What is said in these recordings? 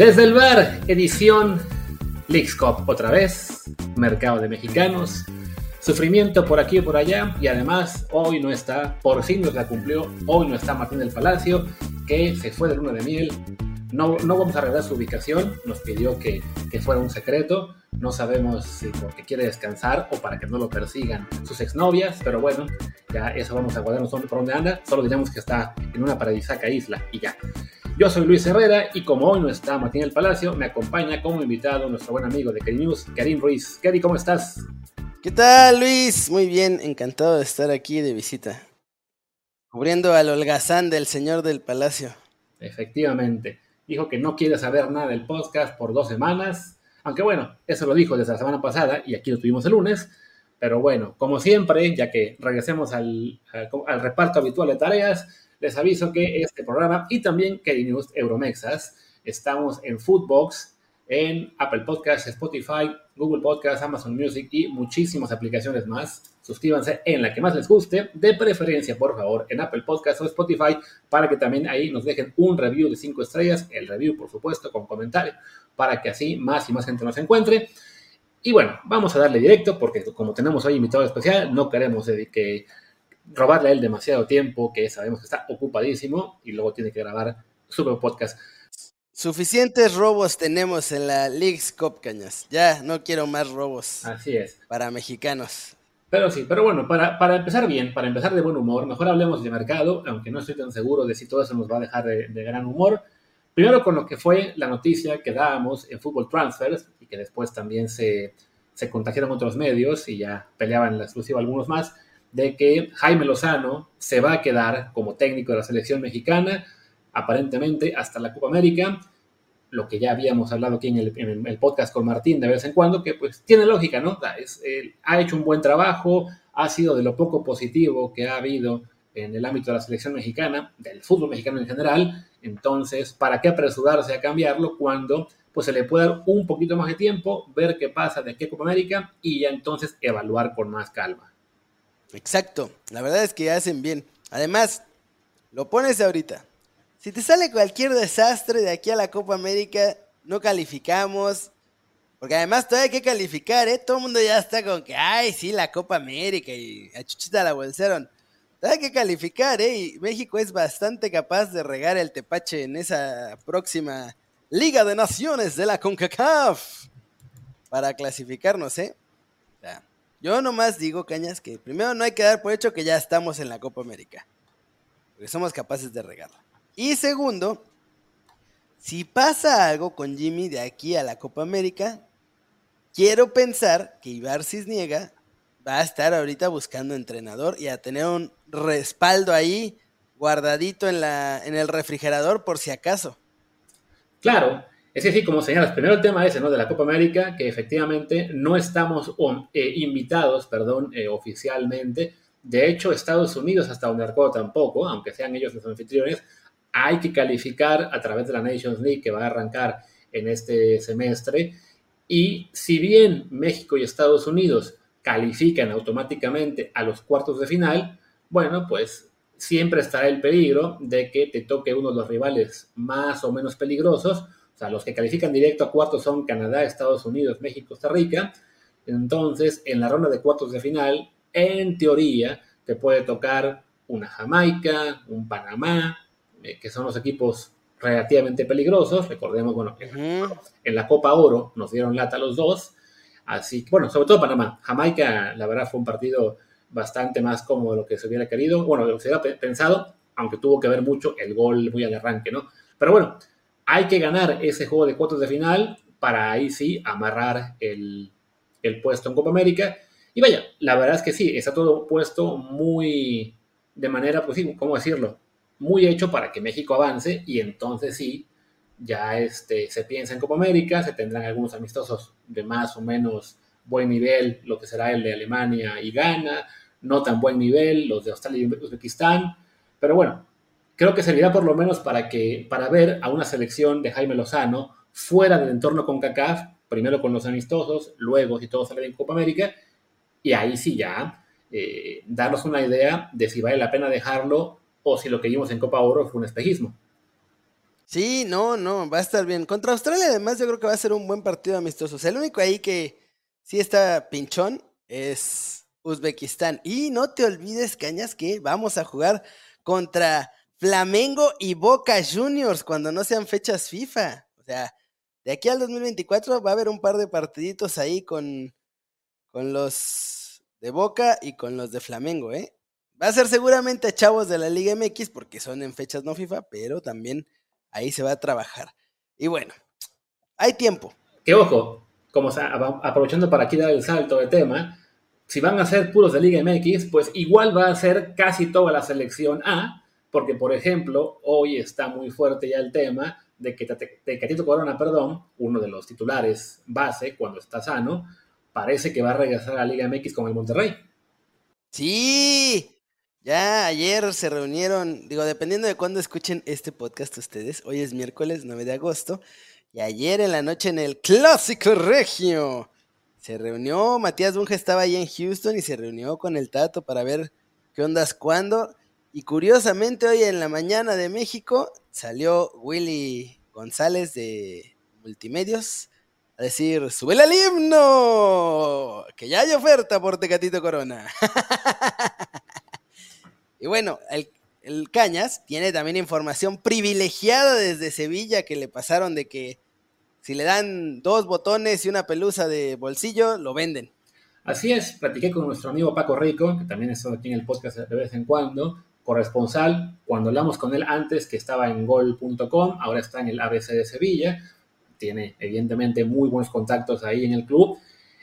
Desde el bar, edición Leagues Cup otra vez, mercado de mexicanos, sufrimiento por aquí y por allá y además hoy no está, por fin nos la cumplió, hoy no está Martín del Palacio, que se fue de luna de miel, no, no vamos a revelar su ubicación, nos pidió que, que fuera un secreto, no sabemos si porque quiere descansar o para que no lo persigan sus exnovias, pero bueno, ya eso vamos a guardarnos por dónde anda, solo diremos que está en una paradisíaca isla y ya. Yo soy Luis Herrera y como hoy no está Martín el Palacio, me acompaña como invitado nuestro buen amigo de Keri News, Karim Ruiz. Keri, ¿cómo estás? ¿Qué tal, Luis? Muy bien, encantado de estar aquí de visita. Cubriendo al holgazán del señor del Palacio. Efectivamente. Dijo que no quiere saber nada del podcast por dos semanas. Aunque bueno, eso lo dijo desde la semana pasada y aquí lo tuvimos el lunes. Pero bueno, como siempre, ya que regresemos al, al, al reparto habitual de tareas, les aviso que este programa y también Kelly News Euromexas estamos en Foodbox, en Apple Podcasts, Spotify, Google Podcasts, Amazon Music y muchísimas aplicaciones más. Suscríbanse en la que más les guste, de preferencia, por favor, en Apple Podcasts o Spotify, para que también ahí nos dejen un review de 5 estrellas, el review, por supuesto, con comentario, para que así más y más gente nos encuentre. Y bueno, vamos a darle directo, porque como tenemos hoy invitado especial, no queremos que robarle a él demasiado tiempo, que sabemos que está ocupadísimo y luego tiene que grabar su podcast. Suficientes robos tenemos en la Leagues Cup, Cañas. Ya no quiero más robos. Así es. Para mexicanos. Pero sí, pero bueno, para, para empezar bien, para empezar de buen humor, mejor hablemos de mercado, aunque no estoy tan seguro de si todo eso nos va a dejar de, de gran humor. Primero con lo que fue la noticia que dábamos en Fútbol Transfers y que después también se, se contagiaron otros medios y ya peleaban la exclusiva algunos más de que Jaime Lozano se va a quedar como técnico de la selección mexicana, aparentemente hasta la Copa América, lo que ya habíamos hablado aquí en el, podcast con Martín de vez en cuando, que pues tiene lógica, ¿no? Es, eh, ha hecho un buen trabajo, ha sido de lo poco positivo que ha habido en el ámbito de la selección mexicana, del fútbol mexicano en general, entonces, ¿para qué apresurarse a cambiarlo cuando pues se le puede dar un poquito más de tiempo, ver qué pasa de qué Copa América y ya entonces evaluar con más calma? Exacto, la verdad es que hacen bien. Además, lo pones ahorita. Si te sale cualquier desastre de aquí a la Copa América, no calificamos. Porque además todavía hay que calificar, ¿eh? Todo el mundo ya está con que, ay, sí, la Copa América y a Chuchita la bolsaron. Todavía hay que calificar, ¿eh? Y México es bastante capaz de regar el tepache en esa próxima Liga de Naciones de la CONCACAF para clasificarnos, ¿eh? Sea, yo nomás digo, Cañas, que primero no hay que dar por hecho que ya estamos en la Copa América. Porque somos capaces de regarla. Y segundo, si pasa algo con Jimmy de aquí a la Copa América, quiero pensar que Ibar Cisniega va a estar ahorita buscando entrenador y a tener un respaldo ahí guardadito en, la, en el refrigerador por si acaso. Claro, es sí, como señalas, primero el tema ese, ¿no? De la Copa América, que efectivamente no estamos eh, invitados, perdón, eh, oficialmente. De hecho, Estados Unidos, hasta donde tampoco, aunque sean ellos los anfitriones, hay que calificar a través de la Nations League que va a arrancar en este semestre. Y si bien México y Estados Unidos califican automáticamente a los cuartos de final, bueno, pues siempre estará el peligro de que te toque uno de los rivales más o menos peligrosos sea, los que califican directo a cuartos son Canadá, Estados Unidos, México, Costa Rica. Entonces, en la ronda de cuartos de final, en teoría, te puede tocar una Jamaica, un Panamá, eh, que son los equipos relativamente peligrosos. Recordemos, bueno, uh -huh. en la Copa Oro nos dieron lata los dos. Así que, bueno, sobre todo Panamá. Jamaica, la verdad, fue un partido bastante más como lo que se hubiera querido, bueno, lo que se hubiera pensado, aunque tuvo que ver mucho el gol muy al arranque, ¿no? Pero bueno, hay que ganar ese juego de cuartos de final para ahí sí amarrar el, el, puesto en Copa América. Y vaya, la verdad es que sí, está todo puesto muy de manera, pues sí, ¿cómo decirlo? Muy hecho para que México avance y entonces sí, ya este, se piensa en Copa América, se tendrán algunos amistosos de más o menos buen nivel, lo que será el de Alemania y Ghana, no tan buen nivel, los de Australia y Uzbekistán, pero bueno, creo que servirá por lo menos para, que, para ver a una selección de Jaime Lozano fuera del entorno con CACAF, primero con los amistosos, luego si todo sale en Copa América, y ahí sí ya eh, darnos una idea de si vale la pena dejarlo o si lo que vimos en Copa Oro fue un espejismo. Sí, no, no, va a estar bien. Contra Australia, además, yo creo que va a ser un buen partido amistoso. O el único ahí que sí está pinchón es Uzbekistán. Y no te olvides, Cañas, que vamos a jugar contra Flamengo y Boca Juniors cuando no sean fechas FIFA. O sea, de aquí al 2024 va a haber un par de partiditos ahí con, con los de Boca y con los de Flamengo, ¿eh? Va a ser seguramente chavos de la Liga MX porque son en fechas no FIFA, pero también ahí se va a trabajar. Y bueno, hay tiempo. Que ojo, como aprovechando para aquí dar el salto de tema, si van a ser puros de Liga MX, pues igual va a ser casi toda la selección A, porque por ejemplo, hoy está muy fuerte ya el tema de que Tecatito Corona, perdón, uno de los titulares base cuando está sano, parece que va a regresar a la Liga MX con el Monterrey. Sí, ya ayer se reunieron, digo, dependiendo de cuándo escuchen este podcast ustedes, hoy es miércoles 9 de agosto, y ayer en la noche en el Clásico Regio se reunió, Matías Bunge estaba ahí en Houston y se reunió con el Tato para ver qué ondas cuándo. Y curiosamente hoy en la mañana de México salió Willy González de Multimedios a decir, sube al himno, que ya hay oferta por Tecatito Corona. Y bueno, el, Cañas tiene también información privilegiada desde Sevilla que le pasaron de que si le dan dos botones y una pelusa de bolsillo, lo venden. Así es, platiqué con nuestro amigo Paco Rico, que también está aquí en el podcast de vez en cuando, corresponsal, cuando hablamos con él antes, que estaba en gol.com, ahora está en el ABC de Sevilla, tiene evidentemente muy buenos contactos ahí en el club.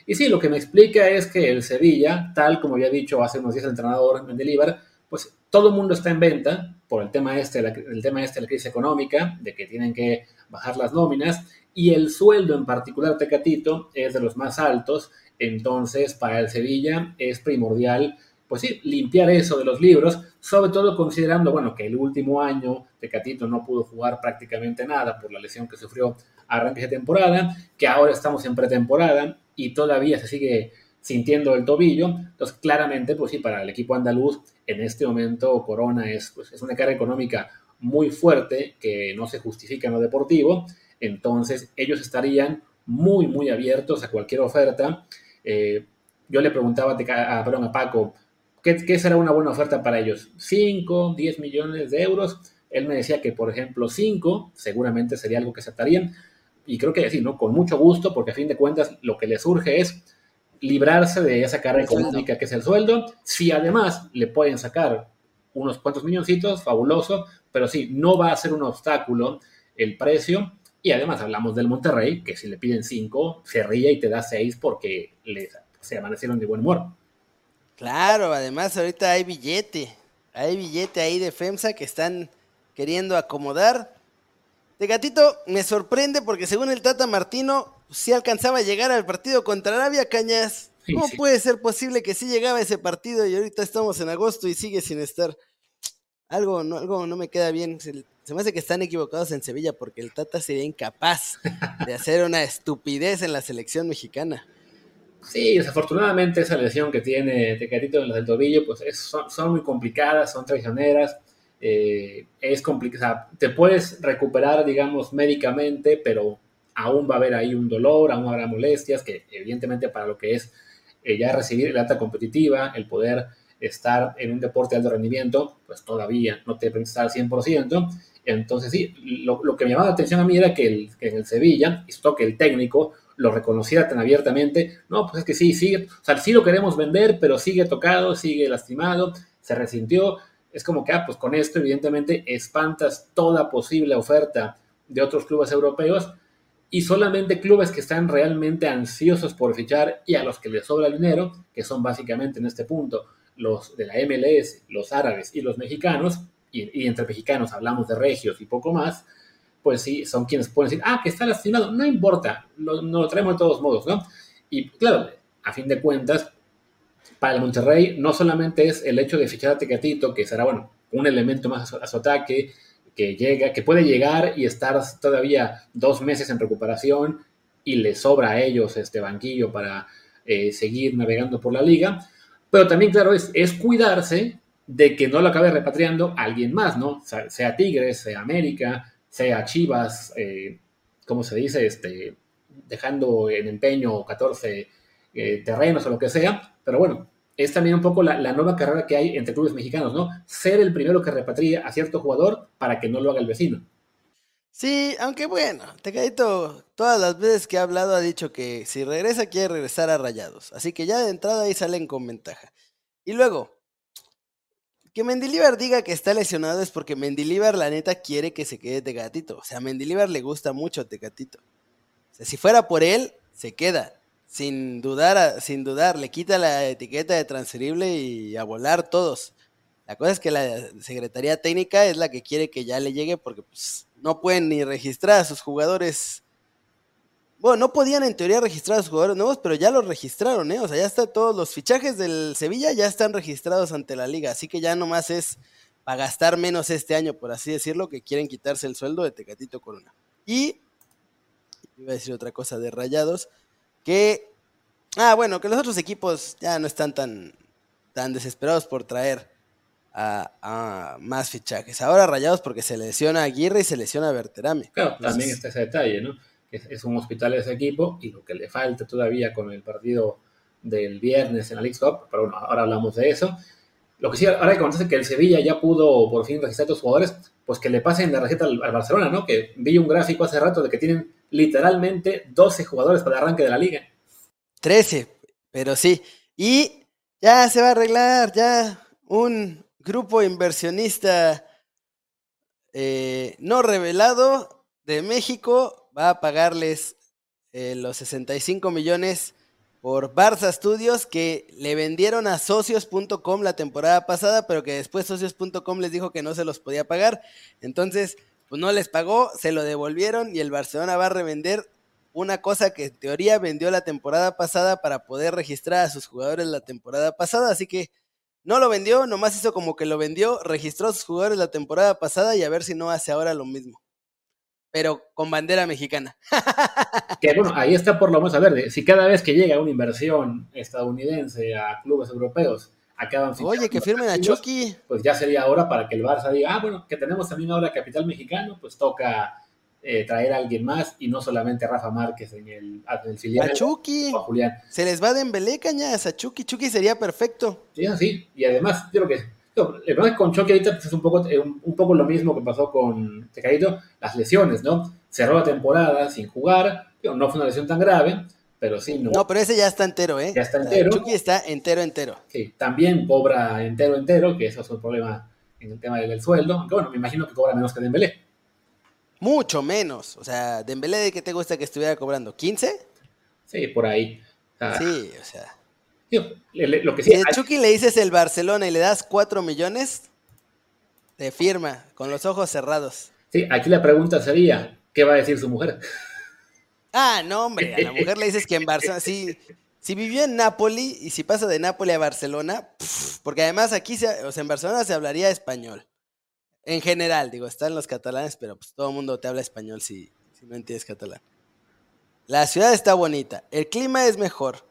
Y sí, lo que me explica es que el Sevilla, tal como había dicho hace unos días el entrenador Mendilibar, pues todo el mundo está en venta por el tema este, el tema este de la crisis económica, de que tienen que bajar las nóminas, y el sueldo en particular Tecatito es de los más altos, entonces para el Sevilla es primordial, pues sí, limpiar eso de los libros, sobre todo considerando, bueno, que el último año Tecatito no pudo jugar prácticamente nada por la lesión que sufrió a arranque de temporada, que ahora estamos en pretemporada y todavía se sigue sintiendo el tobillo. Entonces, claramente, pues sí, para el equipo andaluz, en este momento Corona es, pues, es una carga económica muy fuerte que no se justifica en lo deportivo. Entonces, ellos estarían muy, muy abiertos a cualquier oferta. Eh, yo le preguntaba a, a Paco, ¿qué, ¿qué, será una buena oferta para ellos? ¿5, 10 millones de euros? Él me decía que, por ejemplo, 5 seguramente sería algo que aceptarían. Y creo que sí, ¿no? Con mucho gusto, porque a fin de cuentas lo que les surge es librarse de esa carga económica que es el sueldo. Si además le pueden sacar unos cuantos milloncitos, fabuloso, pero sí, no va a ser un obstáculo el precio. Y además hablamos del Monterrey, que si le piden 5, se ríe y te da 6 porque se amanecieron de buen humor. Claro, además ahorita hay billete, hay billete ahí de FEMSA que están queriendo acomodar. De gatito me sorprende porque según el Tata Martino, si alcanzaba a llegar al partido contra Arabia Cañas. ¿Cómo puede ser posible que sí llegaba ese partido y ahorita estamos en agosto y sigue sin estar? Algo no, algo no me queda bien. Se, me hace que están equivocados en Sevilla porque el Tata sería incapaz de hacer una estupidez en la selección mexicana. Sí, desafortunadamente esa lesión que tiene Tecatito en los del tobillo, pues son, muy complicadas, son traicioneras. Eh, es te puedes recuperar, digamos, médicamente, pero aún va a haber ahí un dolor, aún habrá molestias, que evidentemente para lo que es eh, ya recibir la alta competitiva, el poder estar en un deporte de alto rendimiento, pues todavía no te permite estar al 100%. Entonces sí, lo, que me llamaba la atención a mí era que, el, en el Sevilla, esto que el técnico lo reconociera tan abiertamente, no, pues es que sí, sigue, o sea, sí lo queremos vender, pero sigue tocado, sigue lastimado, se resintió, es como que, ah, pues con esto evidentemente espantas toda posible oferta de otros clubes europeos, y solamente clubes que están realmente ansiosos por fichar y a los que les sobra dinero, que son básicamente en este punto los de la MLS, los árabes y los mexicanos, y, entre mexicanos hablamos de regios y poco más, pues sí, son quienes pueden decir, ah, que está lastimado, no importa, no lo traemos de todos modos, ¿no? Y claro, a fin de cuentas, para el Monterrey no solamente es el hecho de fichar a Tecatito, que será, bueno, un elemento más a su ataque, que llega, que puede llegar y estar todavía dos meses en recuperación y le sobra a ellos este banquillo para eh, seguir navegando por la liga. Pero también, claro, es, es cuidarse de que no lo acabe repatriando alguien más, ¿no? Sea Tigres, sea América, sea Chivas, eh, ¿cómo se dice? Este, dejando en empeño 14 eh, terrenos o lo que sea, pero bueno, es también un poco la, nueva carrera que hay entre clubes mexicanos, ¿no? Ser el primero que repatria a cierto jugador para que no lo haga el vecino. Sí, aunque bueno, Tecadito todas las veces que ha hablado ha dicho que si regresa quiere regresar a Rayados, así que ya de entrada ahí salen con ventaja. Y luego, que Mendilibar diga que está lesionado es porque Mendilibar la neta quiere que se quede Tecatito, o sea, a Mendilibar le gusta mucho Tecatito. O sea, si fuera por él, se queda sin dudar, sin dudar, le quita la etiqueta de transferible y a volar todos. La cosa es que la Secretaría Técnica es la que quiere que ya le llegue porque pues, no pueden ni registrar a sus jugadores. Bueno, no podían en teoría registrar a sus jugadores nuevos, pero ya los registraron, ¿eh? O sea, ya están todos los fichajes del Sevilla ya están registrados ante la liga, así que ya nomás es para gastar menos este año, por así decirlo, que quieren quitarse el sueldo de Tecatito Corona. Y iba a decir otra cosa de Rayados, que, ah, bueno, que los otros equipos ya no están tan, tan desesperados por traer a, más fichajes. Ahora rayados porque se lesiona a Aguirre y se lesiona a Berterame. Claro, también está ese detalle, ¿no? Es, un hospital ese equipo y lo que le falta todavía con el partido del viernes en la League Cup, pero bueno, ahora hablamos de eso. Lo que sí, ahora que contaste que el Sevilla ya pudo por fin registrar a los jugadores, pues que le pasen la receta al, al, Barcelona, ¿no? Que vi un gráfico hace rato de que tienen literalmente 12 jugadores para el arranque de la liga. 13, pero sí. Y ya se va a arreglar, ya un grupo inversionista eh, no revelado de México va a pagarles eh, los 65 millones por Barça Studios que le vendieron a socios.com la temporada pasada, pero que después socios.com les dijo que no se los podía pagar. Entonces, pues no les pagó, se lo devolvieron y el Barcelona va a revender una cosa que en teoría vendió la temporada pasada para poder registrar a sus jugadores la temporada pasada. Así que no lo vendió, nomás hizo como que lo vendió, registró a sus jugadores la temporada pasada y a ver si no hace ahora lo mismo. Pero con bandera mexicana. que bueno, ahí está por lo menos a ver, si cada vez que llega una inversión estadounidense a clubes europeos acaban Oye, que firmen a Chucky. Pues ya sería hora para que el Barça diga, ah, bueno, que tenemos también ahora capital mexicano, pues toca eh, traer a alguien más y no solamente a Rafa Márquez en el, en filial. A Chucky. a Julián. Se les va de embelé, cañas, a Chucky. Chucky sería perfecto. Sí, así. Y además, creo que el problema con Chucky ahorita pues, es un poco, eh, un, poco lo mismo que pasó con Tecadito, las lesiones, ¿no? Cerró la temporada sin jugar, no fue una lesión tan grave, pero sí, no. No, pero ese ya está entero, ¿eh? Ya está entero. Chucky está entero, entero. Sí, también cobra entero, entero, que eso es un problema en el tema del, sueldo, aunque bueno, me imagino que cobra menos que Dembélé. Mucho menos, o sea, Dembélé, ¿de qué te gusta que estuviera cobrando? ¿15? Sí, por ahí. sí, o sea. Lo que sí, si a Chucky le dices el Barcelona y le das 4 millones, te firma, con los ojos cerrados. Sí, aquí la pregunta sería, ¿qué va a decir su mujer? Ah, no, hombre, a la mujer le dices que en Barcelona, si, si vivió en Nápoli y si pasa de Nápoli a Barcelona, porque además aquí, se, o sea, en Barcelona se hablaría español. En general, digo, están los catalanes, pero pues todo el mundo te habla español si, si no entiendes catalán. La ciudad está bonita, el clima es mejor.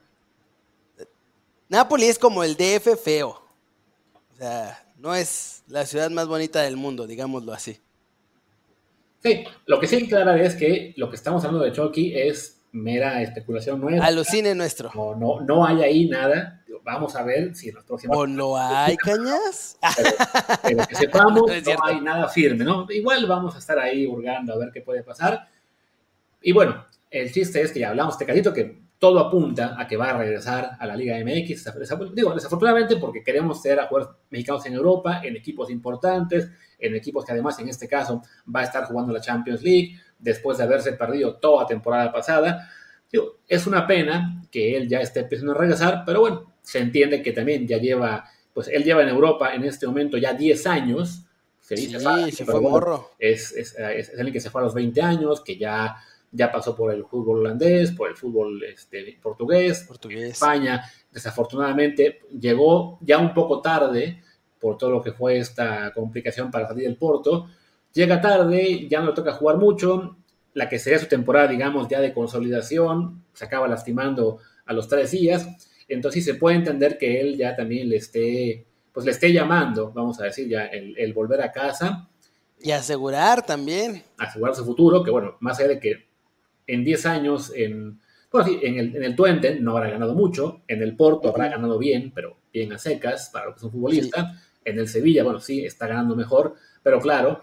Nápoli es como el DF feo. O sea, no es la ciudad más bonita del mundo, digámoslo así. Sí, lo que sí claro es que lo que estamos hablando de Chucky es mera especulación nuestra. Alucine nuestro. No, no, no hay ahí nada. Vamos a ver si en los próximos... ¿O no hay, cañas? Pero, que sepamos, no, hay nada firme, ¿no? Igual vamos a estar ahí hurgando a ver qué puede pasar. Y bueno, el chiste es que ya hablamos de Tecatito, que todo apunta a que va a regresar a la Liga MX. Digo, desafortunadamente porque queremos ser a jugadores mexicanos en Europa, en equipos importantes, en equipos que además en este caso va a estar jugando la Champions League después de haberse perdido toda temporada pasada. Digo, es una pena que él ya esté empezando a regresar, pero bueno, se entiende que también ya lleva, pues él lleva en Europa en este momento ya 10 años. Se dice sí, se fue morro. Es, es, es, alguien que se fue a los 20 años, que ya ya pasó por el fútbol holandés, por el fútbol este, portugués, portugués, España. Desafortunadamente llegó ya un poco tarde por todo lo que fue esta complicación para salir del Porto. Llega tarde, ya no le toca jugar mucho. La que sería su temporada, digamos, ya de consolidación, se acaba lastimando a los tres días. Entonces se puede entender que él ya también le esté, pues le esté llamando, vamos a decir, ya el, el volver a casa Y asegurar también. Asegurar su futuro, que bueno, más allá de que en 10 años en, en, el, en el Twente no habrá ganado mucho, en el Porto habrá ganado bien, pero bien a secas para lo que es un futbolista. En el Sevilla, bueno, sí, está ganando mejor, pero claro,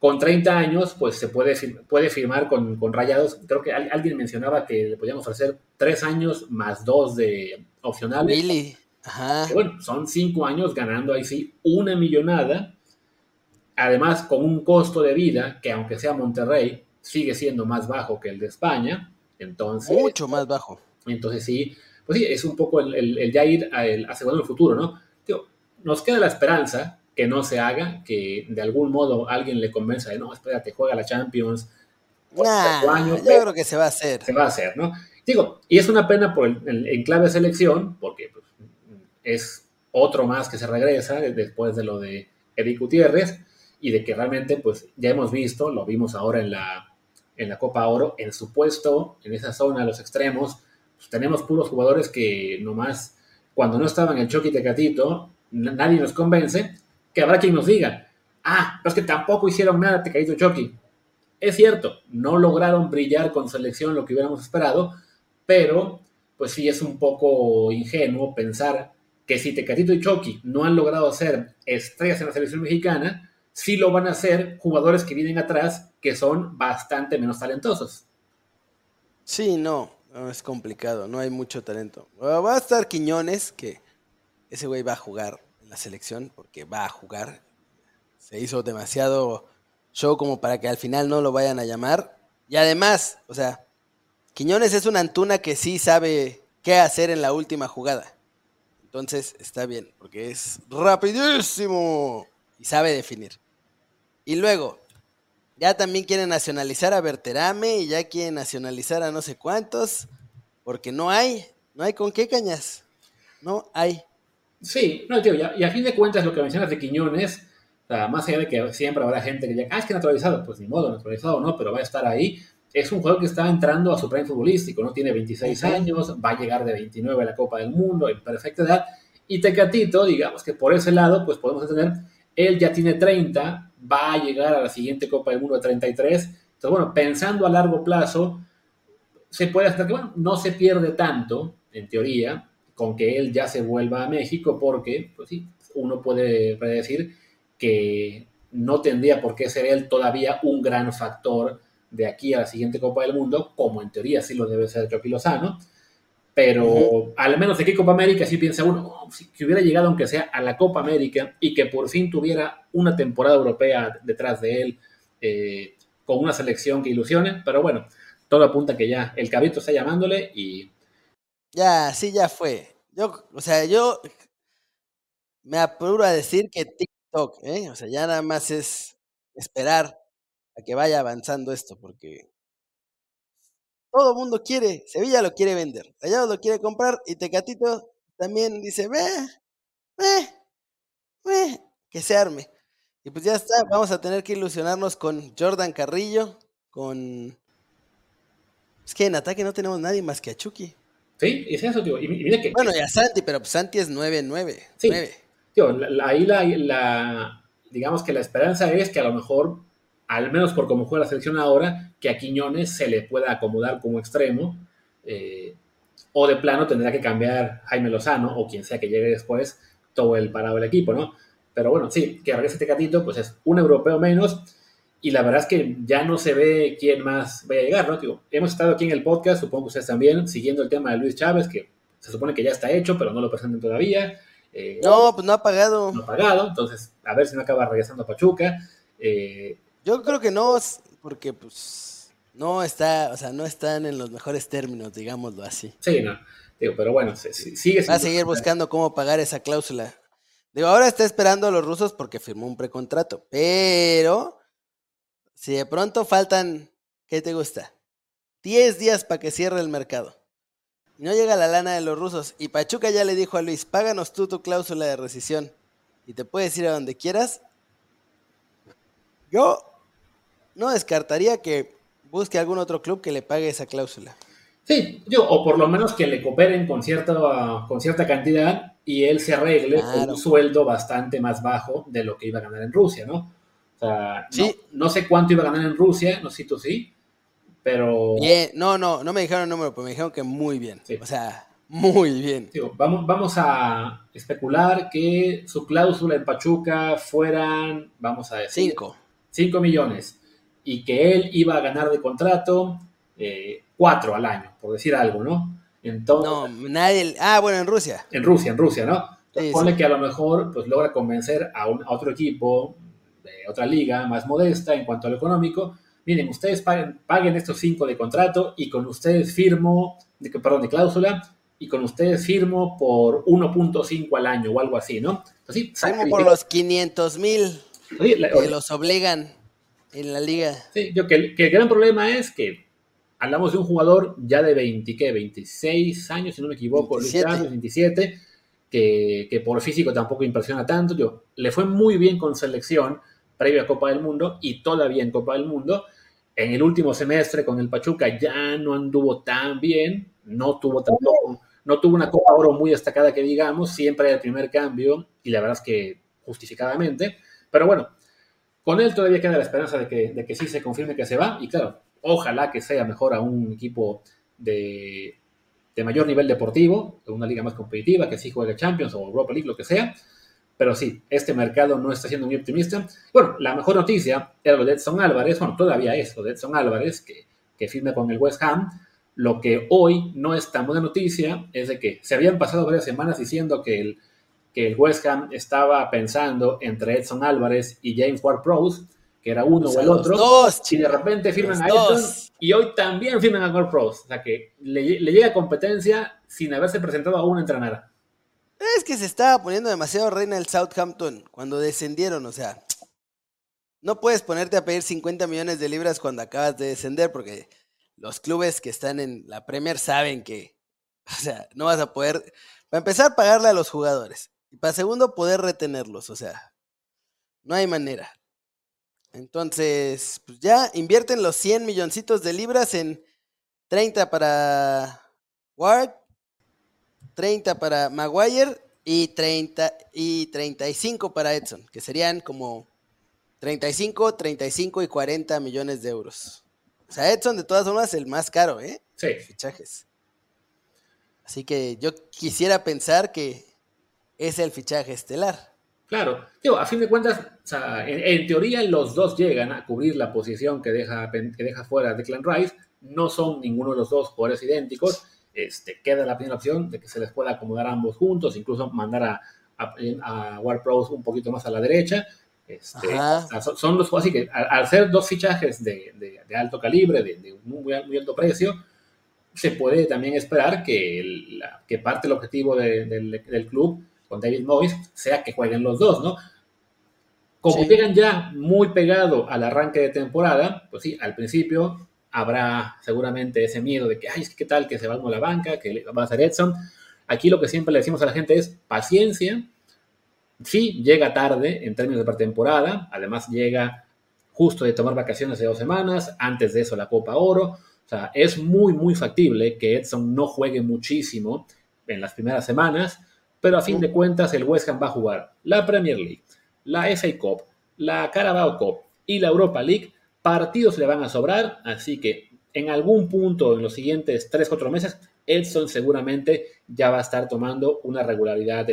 con 30 años, pues se puede, puede firmar con, con Rayados. Creo que alguien mencionaba que le podíamos ofrecer 3 años más 2 de opcionales. Billy. Ajá. bueno, son 5 años ganando ahí sí una millonada. Además, con un costo de vida que, aunque sea Monterrey, sigue siendo más bajo que el de España. Entonces. Mucho más bajo. Entonces, sí, pues sí, es un poco el, el, ya ir asegurando el futuro, ¿no? Tío, nos queda la esperanza que no se haga, que de algún modo alguien le convenza de no, espérate, juega la Champions. Nah, yo creo que se va a hacer. Se va a hacer, ¿no? Digo, y es una pena por el, en clave selección, porque pues, es otro más que se regresa después de lo de Eric Gutiérrez y de que realmente, pues ya hemos visto, lo vimos ahora en la, en la Copa Oro, en su puesto, en esa zona, los extremos, pues, tenemos puros jugadores que nomás, cuando no estaban el Chucky Tecatito, nadie nos convence, que habrá quien nos diga, ah, pero es que tampoco hicieron nada Tecatito Chucky. Es cierto, no lograron brillar con selección lo que hubiéramos esperado, pero pues sí es un poco ingenuo pensar que si Tecatito y Chucky no han logrado ser estrellas en la selección mexicana, sí lo van a hacer jugadores que vienen atrás que son bastante menos talentosos. Sí, no, es complicado, no hay mucho talento. Va a estar Quiñones, que ese güey va a jugar la selección porque va a jugar. Se hizo demasiado show como para que al final no lo vayan a llamar. Y además, o sea, Quiñones es una Antuna que sí sabe qué hacer en la última jugada. Entonces está bien, porque es rapidísimo y sabe definir. Y luego, ya también quieren nacionalizar a Berterame y ya quieren nacionalizar a no sé cuántos, porque no hay, no hay con qué cañas. No hay. Sí, no, tío, y a fin de cuentas lo que mencionas de Quiñones, más allá de que siempre habrá gente que diga, ah, es que naturalizado, pues ni modo, naturalizado no, pero va a estar ahí. Es un jugador que está entrando a su prime futbolístico, ¿no? Tiene 26 años, va a llegar de 29 a la Copa del Mundo en perfecta edad. Y Tecatito, digamos que por ese lado, pues podemos entender, él ya tiene 30, va a llegar a la siguiente Copa del Mundo de 33. Entonces, bueno, pensando a largo plazo, se puede hacer que, no se pierde tanto, en teoría, con que él ya se vuelva a México, porque, pues sí, uno puede predecir que no tendría por qué ser él todavía un gran factor de aquí a la siguiente Copa del Mundo, como en teoría sí lo debe ser Chucky Lozano, pero al menos de aquí Copa América sí piensa uno oh, que hubiera llegado aunque sea a la Copa América y que por fin tuviera una temporada europea detrás de él eh, con una selección que ilusione, pero bueno, todo apunta que ya el cabrito está llamándole y ya, sí, ya fue. Yo, o sea, yo me apuro a decir que TikTok, ¿eh? O sea, ya nada más es esperar a que vaya avanzando esto, porque todo el mundo quiere, Sevilla lo quiere vender, Rayado lo quiere comprar y Tecatito también dice, ve, ve, ve, que se arme. Y pues ya está, vamos a tener que ilusionarnos con Jordan Carrillo, con... Es que en ataque no tenemos nadie más que a Chucky. Sí, es eso, tío. Y, mira que, bueno, y a Santi, pero Santi es 9-9. Sí, tío, ahí la, digamos que la esperanza es que a lo mejor, al menos por cómo juega la selección ahora, que a Quiñones se le pueda acomodar como extremo, eh, o de plano tendrá que cambiar Jaime Lozano, o quien sea que llegue después, todo el parado del equipo, ¿no? Pero bueno, sí, que regrese Tecatito, pues es un europeo menos, y la verdad es que ya no se ve quién más vaya a llegar, ¿no? hemos estado aquí en el podcast, supongo que ustedes también, siguiendo el tema de Luis Chávez, que se supone que ya está hecho, pero no lo presentan todavía. Eh, no, pues no ha pagado. No ha pagado, entonces a ver si no acaba regresando a Pachuca. Eh, Yo creo que no, porque pues no está, o sea, no están en los mejores términos, digámoslo así. Sí, no, digo, pero bueno, sigue. Va a seguir buscando cómo pagar esa cláusula. Digo, ahora está esperando a los rusos porque firmó un precontrato, pero si de pronto faltan, ¿qué te gusta? 10 días para que cierre el mercado. No llega la lana de los rusos. Y Pachuca ya le dijo a Luis, páganos tú tu cláusula de rescisión. Y te puedes ir a donde quieras. Yo no descartaría que busque algún otro club que le pague esa cláusula. Sí, yo, o por lo menos que le cooperen con cierta, con cierta cantidad y él se arregle con un sueldo bastante más bajo de lo que iba a ganar en Rusia, ¿no? O sea, no, sé cuánto iba a ganar en Rusia, no sé si tú sí, pero... no, no, no me dijeron el número, pero me dijeron que muy bien. O sea, muy bien. vamos, vamos a especular que su cláusula en Pachuca fueran, vamos a decir... Cinco. Cinco millones. Y que él iba a ganar de contrato eh, cuatro al año, por decir algo, ¿no? Entonces, no, nadie... Ah, bueno, en Rusia. En Rusia, en Rusia, ¿no? Entonces, que a lo mejor pues, logra convencer a, un, a otro equipo de otra liga más modesta en cuanto a lo económico. Miren, ustedes paguen, paguen estos cinco de contrato y con ustedes firmo, de, perdón, de cláusula, y con ustedes firmo por 1.5 al año o algo así, ¿no? Así, firmo por los 500 mil que los obligan en la liga. Sí, yo que, que, el gran problema es que hablamos de un jugador ya de 20, ¿qué? 26 años, si no me equivoco, 27, 27 que, que, por físico tampoco impresiona tanto. Yo, le fue muy bien con selección previo a Copa del Mundo y todavía en Copa del Mundo. En el último semestre con el Pachuca ya no anduvo tan bien, no tuvo tampoco, no tuvo una Copa Oro muy destacada que digamos, siempre era el primer cambio y la verdad es que justificadamente. Pero bueno, con él todavía queda la esperanza de que, de que sí se confirme que se va y claro, ojalá que sea mejor a un equipo de, de mayor nivel deportivo, de una liga más competitiva, que sí juegue Champions o Europa League, lo que sea. Pero sí, este mercado no está siendo muy optimista. Bueno, la mejor noticia era lo de Edson Álvarez, bueno, todavía es lo de Edson Álvarez, que, que firme con el West Ham. Lo que hoy no es tan buena noticia es de que se habían pasado varias semanas diciendo que el, que el West Ham estaba pensando entre Edson Álvarez y James Ward-Prowse, que era uno o el otro, dos, y de repente firman a Edson y hoy también firman a Ward Prowse. O sea que le, llega competencia sin haberse presentado a un entrenador. Es que se estaba poniendo demasiado reina el Southampton cuando descendieron, o sea, no puedes ponerte a pedir 50 millones de libras cuando acabas de descender porque los clubes que están en la Premier saben que, o sea, no vas a poder, para empezar, pagarle a los jugadores y para segundo, poder retenerlos, o sea, no hay manera. Entonces, pues ya invierten los 100 milloncitos de libras en 30 para Ward, 30 para Maguire y, 30, y 35 para Edson, que serían como 35, 35 y 40 millones de euros. O sea, Edson de todas formas el más caro, ¿eh? Sí. Fichajes. Así que yo quisiera pensar que es el fichaje estelar. Claro, digo, a fin de cuentas, en, teoría los dos llegan a cubrir la posición que deja, que deja fuera Declan Rice, no son ninguno de los dos jugadores idénticos, este, queda la primera opción de que se les pueda acomodar ambos juntos, incluso mandar a, a, War Pros un poquito más a la derecha. Este, son, los así que al, ser dos fichajes de, alto calibre, de, muy, alto precio, se puede también esperar que, que parte del objetivo del club con David Moyes sea que jueguen los dos, ¿no? Como llegan ya muy pegado al arranque de temporada, pues sí, al principio habrá seguramente ese miedo de que, ay, ¿qué tal que se va a la banca, que va a ser Edson? Aquí lo que siempre le decimos a la gente es paciencia. Sí, llega tarde en términos de pretemporada, además llega justo de tomar vacaciones de dos semanas, antes de eso la Copa Oro. O sea, es muy, muy factible que Edson no juegue muchísimo en las primeras semanas pero a fin de cuentas el West Ham va a jugar la Premier League, la FA Cup, la Carabao Cup y la Europa League. Partidos le van a sobrar, así que en algún punto en los siguientes 3-4 meses, Edson seguramente ya va a estar tomando una regularidad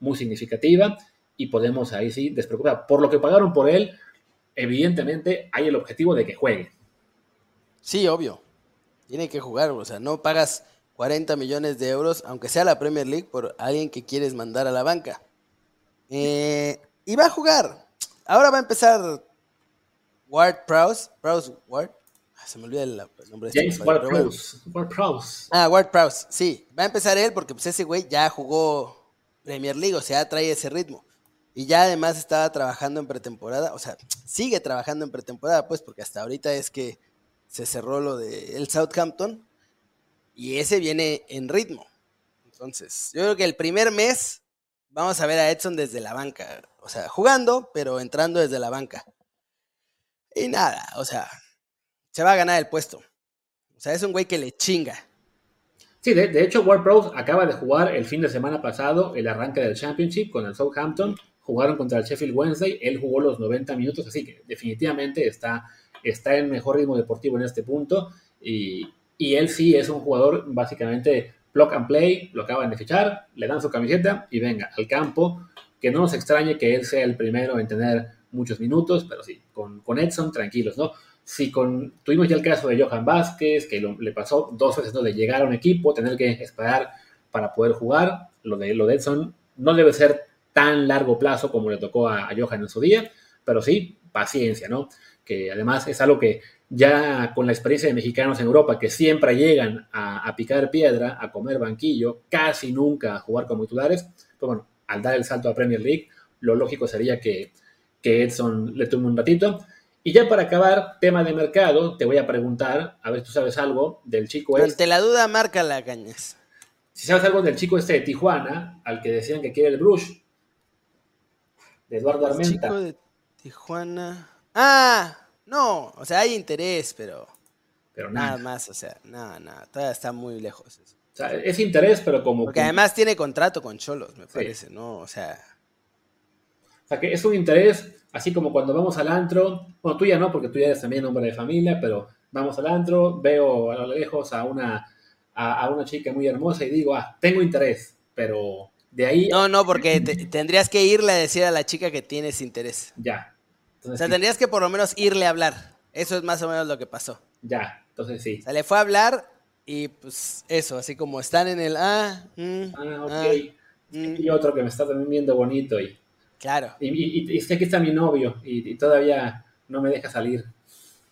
muy significativa y podemos ahí sí despreocupar. Por lo que pagaron por él, evidentemente hay el objetivo de que juegue. Sí, obvio. Tiene que jugar, o sea, no pagas 40 millones de euros, aunque sea la Premier League, por alguien que quieres mandar a la banca. Eh, y va a jugar. Ahora va a empezar Ward Prowse. Prowse Ward. Ah, se me olvida el, nombre de este Ward, Prowse. Ward Prowse. Ah, Ward Prowse, sí. Va a empezar él porque pues ese güey ya jugó Premier League, o sea, trae ese ritmo. Y ya además estaba trabajando en pretemporada, o sea, sigue trabajando en pretemporada, pues, porque hasta ahorita es que se cerró lo de el Southampton y ese viene en ritmo. Entonces, yo creo que el primer mes vamos a ver a Edson desde la banca. O sea, jugando, pero entrando desde la banca. Y nada, o sea, se va a ganar el puesto. O sea, es un güey que le chinga. Sí, de, hecho, Ward Pros acaba de jugar el fin de semana pasado el arranque del Championship con el Southampton. jugaron contra el Sheffield Wednesday, él jugó los 90 minutos, así que definitivamente está, está en mejor ritmo deportivo en este punto y, y él sí es un jugador básicamente plug and play, lo acaban de fichar, le dan su camiseta y venga al campo, que no nos extrañe que él sea el primero en tener muchos minutos, pero sí, con, con Edson tranquilos, ¿no? Si con, tuvimos ya el caso de Johan Vázquez, que le pasó dos veces ¿no? de llegar a un equipo, tener que esperar para poder jugar, lo de, lo de Edson no debe ser tan largo plazo como le tocó a Johan en su día, pero sí, paciencia, ¿no? Que además es algo que ya con la experiencia de mexicanos en Europa que siempre llegan a, picar piedra, a comer banquillo, casi nunca a jugar como titulares, pues bueno, al dar el salto a Premier League, lo lógico sería que, que Edson le tome un ratito. Y ya para acabar, tema de mercado, te voy a preguntar, a ver si tú sabes algo del chico este. Ante la duda, marca la cañas. Si sabes algo del chico este de Tijuana, al que decían que quiere el Brush, de Eduardo Armenta. El chico de Tijuana. ¡Ah! No, o sea, hay interés, pero. Pero nada. más, o sea, nada, nada. Todavía está muy lejos eso. O sea, es interés, pero como. Porque además tiene contrato con Cholos, me parece, ¿no? O sea. O sea, que es un interés, así como cuando vamos al antro. Bueno, tú ya no, porque tú ya eres también hombre de familia, pero vamos al antro, veo a lo lejos a una, a, una chica muy hermosa y digo, ah, tengo interés, pero de ahí. No, no, porque tendrías que irle a decir a la chica que tienes interés. Ya, o sea, tendrías que por lo menos irle a hablar. Eso es más o menos lo que pasó. Ya, entonces sí. O sea, le fue a hablar y pues eso, así como están en el ah, mm, ah, ok. Ah, mm. Y otro que me está también viendo bonito y. Claro. Y, y, sé que está mi novio y, todavía no me deja salir.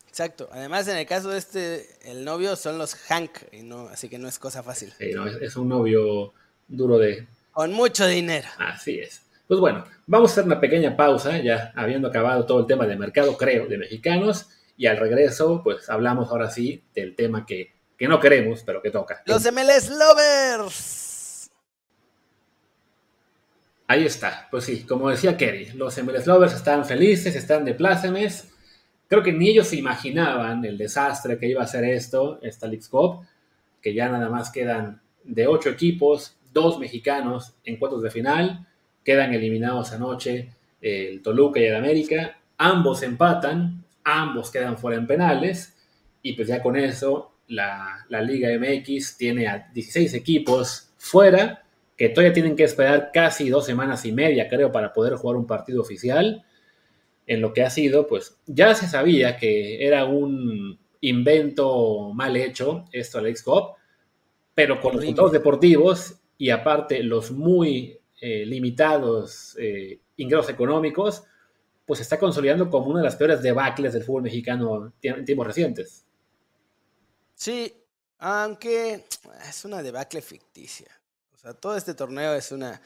Exacto. Además, en el caso de este, el novio son los Hank, y no, así que no es cosa fácil. Sí, no, es un novio duro de. Con mucho dinero. Así es. Pues bueno, vamos a hacer una pequeña pausa, ya habiendo acabado todo el tema de mercado, creo, de mexicanos, y al regreso, pues hablamos ahora sí del tema que, no queremos, pero que toca. Los MLS Lovers. Ahí está, pues sí, como decía Kerry, los MLS Lovers están felices, están de plácemes. Creo que ni ellos se imaginaban el desastre que iba a ser esto, esta League Cup, que ya nada más quedan de ocho equipos, dos mexicanos en cuartos de final quedan eliminados anoche el Toluca y el América, ambos empatan, ambos quedan fuera en penales, y pues ya con eso la, Liga MX tiene a 16 equipos fuera, que todavía tienen que esperar casi dos semanas y media, creo, para poder jugar un partido oficial. En lo que ha sido, pues ya se sabía que era un invento mal hecho esto Alex Cop, pero con resultados deportivos y aparte los muy eh, limitados eh, ingresos económicos, pues se está consolidando como una de las peores debacles del fútbol mexicano en tiempos recientes. Sí, aunque es una debacle ficticia. O sea, todo este torneo es una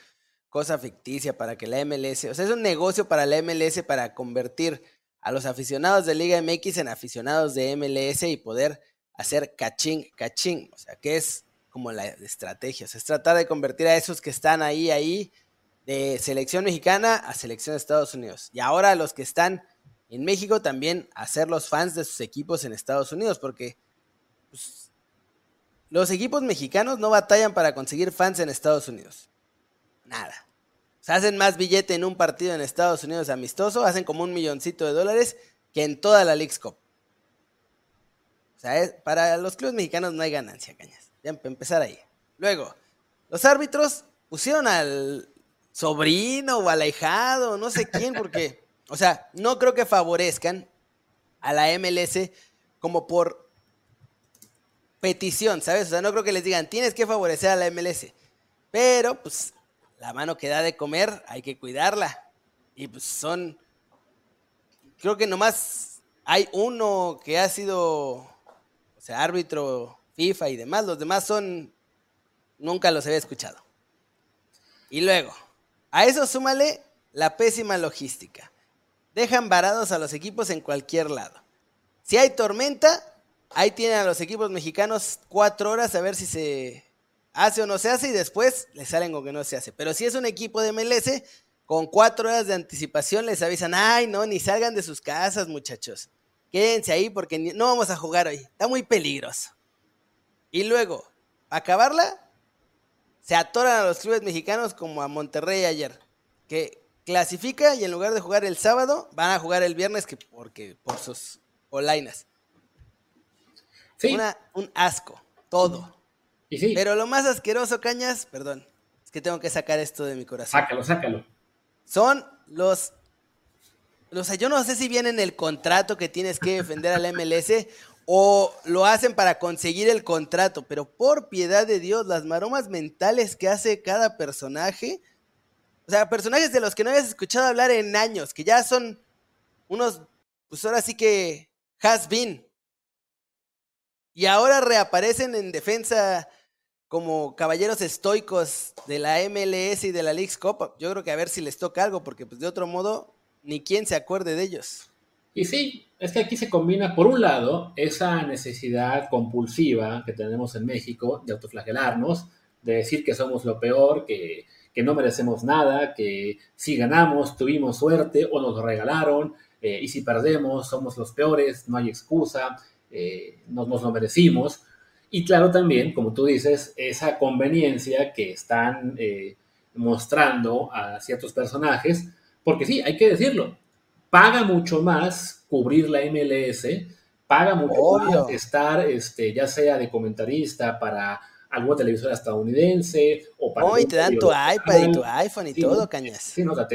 cosa ficticia para que la MLS, o sea, es un negocio para la MLS para convertir a los aficionados de Liga MX en aficionados de MLS y poder hacer cachín, cachín. O sea, que es como la estrategia. es tratar de convertir a esos que están ahí, ahí, de selección mexicana a selección de Estados Unidos. Y ahora los que están en México también hacer los fans de sus equipos en Estados Unidos, porque pues, los equipos mexicanos no batallan para conseguir fans en Estados Unidos. Nada. O hacen más billete en un partido en Estados Unidos amistoso, hacen como un milloncito de dólares que en toda la League Cup. O sea, para los clubes mexicanos no hay ganancia, cañas. Ya empezar ahí. Luego, los árbitros pusieron al sobrino o al ahijado, no sé quién, porque, o sea, no creo que favorezcan a la MLS como por petición, ¿sabes? O sea, no creo que les digan, tienes que favorecer a la MLS. Pero, pues, la mano que da de comer hay que cuidarla. Y pues son, creo que nomás hay uno que ha sido, o sea, árbitro FIFA y demás. Los demás son, nunca los había escuchado. Y luego, a eso súmale la pésima logística. Dejan varados a los equipos en cualquier lado. Si hay tormenta, ahí tienen a los equipos mexicanos cuatro horas a ver si se hace o no se hace y después les salen con que no se hace. Pero si es un equipo de MLS, con cuatro horas de anticipación les avisan, ay, no, ni salgan de sus casas, muchachos. Quédense ahí porque no vamos a jugar hoy. Está muy peligroso. Y luego, acabarla, se atoran a los clubes mexicanos como a Monterrey ayer. Que clasifica y en lugar de jugar el sábado, van a jugar el viernes que porque por sus olainas. Sí. un asco, todo. Y sí. Pero lo más asqueroso, Cañas, perdón, es que tengo que sacar esto de mi corazón. Sácalo, sácalo. Son los o sea, yo no sé si viene en el contrato que tienes que defender al MLS o lo hacen para conseguir el contrato, pero por piedad de Dios, las maromas mentales que hace cada personaje, o sea, personajes de los que no habías escuchado hablar en años, que ya son unos, pues ahora sí que has been. Y ahora reaparecen en defensa como caballeros estoicos de la MLS y de la League's Cup. Yo creo que a ver si les toca algo, porque pues de otro modo, ni quien se acuerde de ellos. Y sí, es que aquí se combina, por un lado, esa necesidad compulsiva que tenemos en México de autoflagelarnos, de decir que somos lo peor, que, no merecemos nada, que si ganamos tuvimos suerte o nos lo regalaron, eh, y si perdemos somos los peores, no hay excusa, eh, no, nos lo merecimos. Y claro también, como tú dices, esa conveniencia que están eh, mostrando a ciertos personajes, porque sí, hay que decirlo, paga mucho más cubrir la MLS, paga mucho más estar, este, ya sea de comentarista para alguna televisora estadounidense o para... Oh, y te dan tu iPad y tu iPhone y todo, cañas. Sí, no, o sea,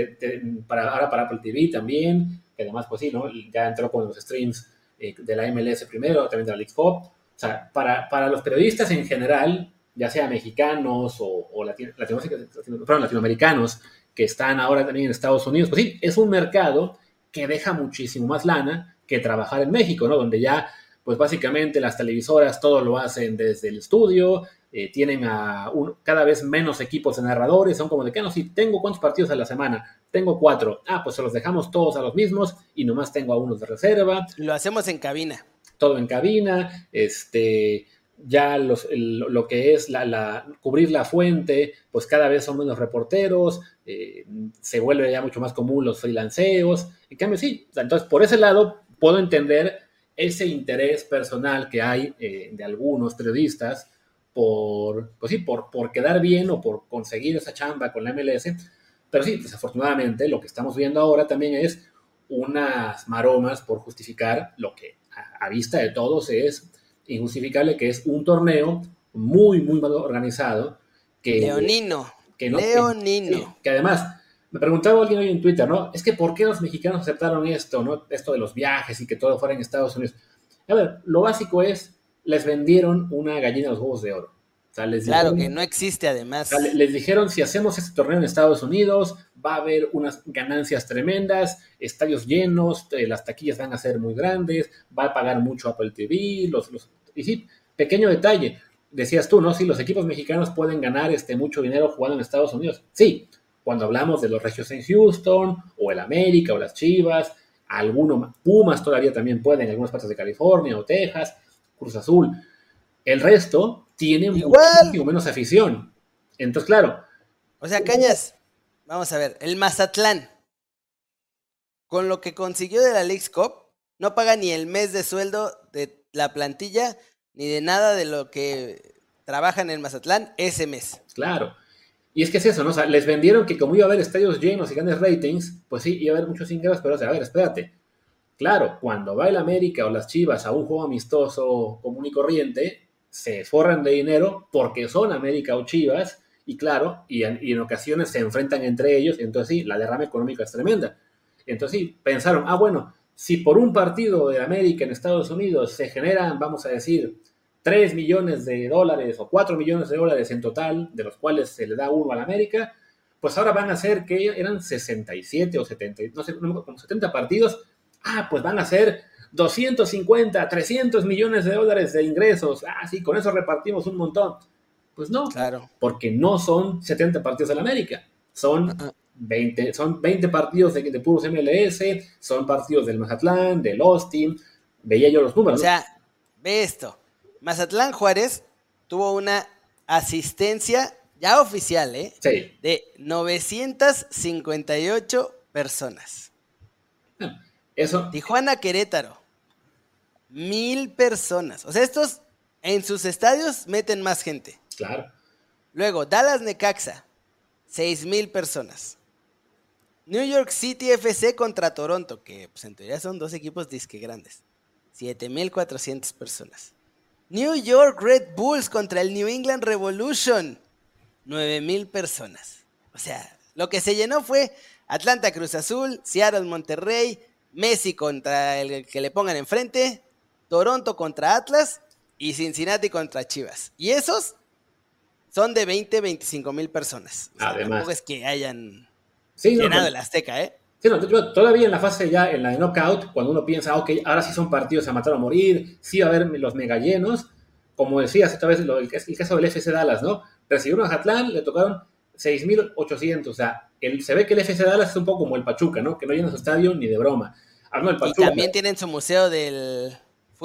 para, ahora para Apple TV también, que además, pues sí, ¿no? Ya entró con los streams eh, de la MLS primero, también de la League Cup. O sea, para, para los periodistas en general, ya sea mexicanos o, o latinoamericanos que están ahora también en Estados Unidos, pues sí, es un mercado que deja muchísimo más lana que trabajar en México, ¿no? Donde ya, pues básicamente las televisoras todo lo hacen desde el estudio, eh, tienen a cada vez menos equipos de narradores, son como de que no, si tengo cuántos partidos a la semana, tengo cuatro, ah, pues se los dejamos todos a los mismos y nomás tengo a unos de reserva. Lo hacemos en cabina. Todo en cabina, este, ya lo que es la, cubrir la fuente, pues cada vez son menos reporteros, eh, se vuelve ya mucho más común los freelanceos. En cambio, sí, entonces por ese lado puedo entender ese interés personal que hay eh, de algunos periodistas por, pues sí, por, por quedar bien o por conseguir esa chamba con la MLS. Pero sí, desafortunadamente lo que estamos viendo ahora también es unas maromas por justificar lo que a vista de todos es injustificable, que es un torneo muy, muy mal organizado. Que, Leonino. Que Leonino. Que, además, me preguntaba alguien hoy en Twitter, ¿no? Es que ¿por qué los mexicanos aceptaron esto, ¿no? Esto de los viajes y que todo fuera en Estados Unidos. A ver, lo básico es, les vendieron una gallina a los huevos de oro. claro, que no existe además. les dijeron, si hacemos este torneo en Estados Unidos, va a haber unas ganancias tremendas, estadios llenos, eh, las taquillas van a ser muy grandes, va a pagar mucho Apple TV, los, los y sí, pequeño detalle, decías tú, ¿no? Si los equipos mexicanos pueden ganar este, mucho dinero jugando en Estados Unidos. Sí, cuando hablamos de los regios en Houston, o el América, o las Chivas, algunos Pumas todavía también pueden en algunas partes de California o Texas, Cruz Azul. El resto tiene mucho menos afición. Entonces, claro. O sea, Cañas, vamos a ver, el Mazatlán, con lo que consiguió de la League's Cup, no paga ni el mes de sueldo de la plantilla ni de nada de lo que trabajan en Mazatlán ese mes. Claro. Y es que es eso, ¿no? O sea, les vendieron que como iba a haber estadios llenos y grandes ratings, pues sí, iba a haber muchos ingresos, pero o sea, a ver, espérate. Claro, cuando va el América o las Chivas a un juego amistoso común y corriente, se forran de dinero porque son América o Chivas, y claro, y en, ocasiones se enfrentan entre ellos, entonces sí, la derrama económica es tremenda. Entonces sí, pensaron, ah, bueno, si por un partido de América en Estados Unidos se generan, vamos a decir, 3 millones de dólares o 4 millones de dólares en total, de los cuales se le da uno a la América, pues ahora van a ser que eran 67 o 70, no sé, como 70 partidos, ah, pues van a ser 250, 300 millones de dólares de ingresos, ah, sí, con eso repartimos un montón. Pues no, claro. porque no son 70 partidos de la América, son. 20, son 20 partidos de, de, puros MLS, son partidos del Mazatlán, del Austin, veía yo los números. O sea, ve esto, Mazatlán Juárez tuvo una asistencia ya oficial, ¿eh? Sí. De 958 personas. Ah, eso. Tijuana Querétaro, mil personas. O sea, estos en sus estadios meten más gente. Claro. Luego, Dallas Necaxa, seis mil personas. New York City FC contra Toronto, que pues, en teoría son dos equipos disque grandes. 7.400 personas. New York Red Bulls contra el New England Revolution. 9.000 personas. O sea, lo que se llenó fue Atlanta Cruz Azul, Seattle Monterrey, Messi contra el que le pongan enfrente, Toronto contra Atlas y Cincinnati contra Chivas. Y esos son de 20, 25 mil personas. Además. Tampoco es que hayan llenado el Azteca, ¿eh? Sí, no, todavía en la fase ya, en la de knockout, cuando uno piensa, ok, ahora sí son partidos a matar o morir, sí va a haber los mega llenos, como decías esta vez, el, caso del FC Dallas, ¿no? Recibieron a Jatlán, le tocaron 6.800, o sea, el, se ve que el FC Dallas es un poco como el Pachuca, ¿no? Que no llena su estadio ni de broma. y también tienen su museo del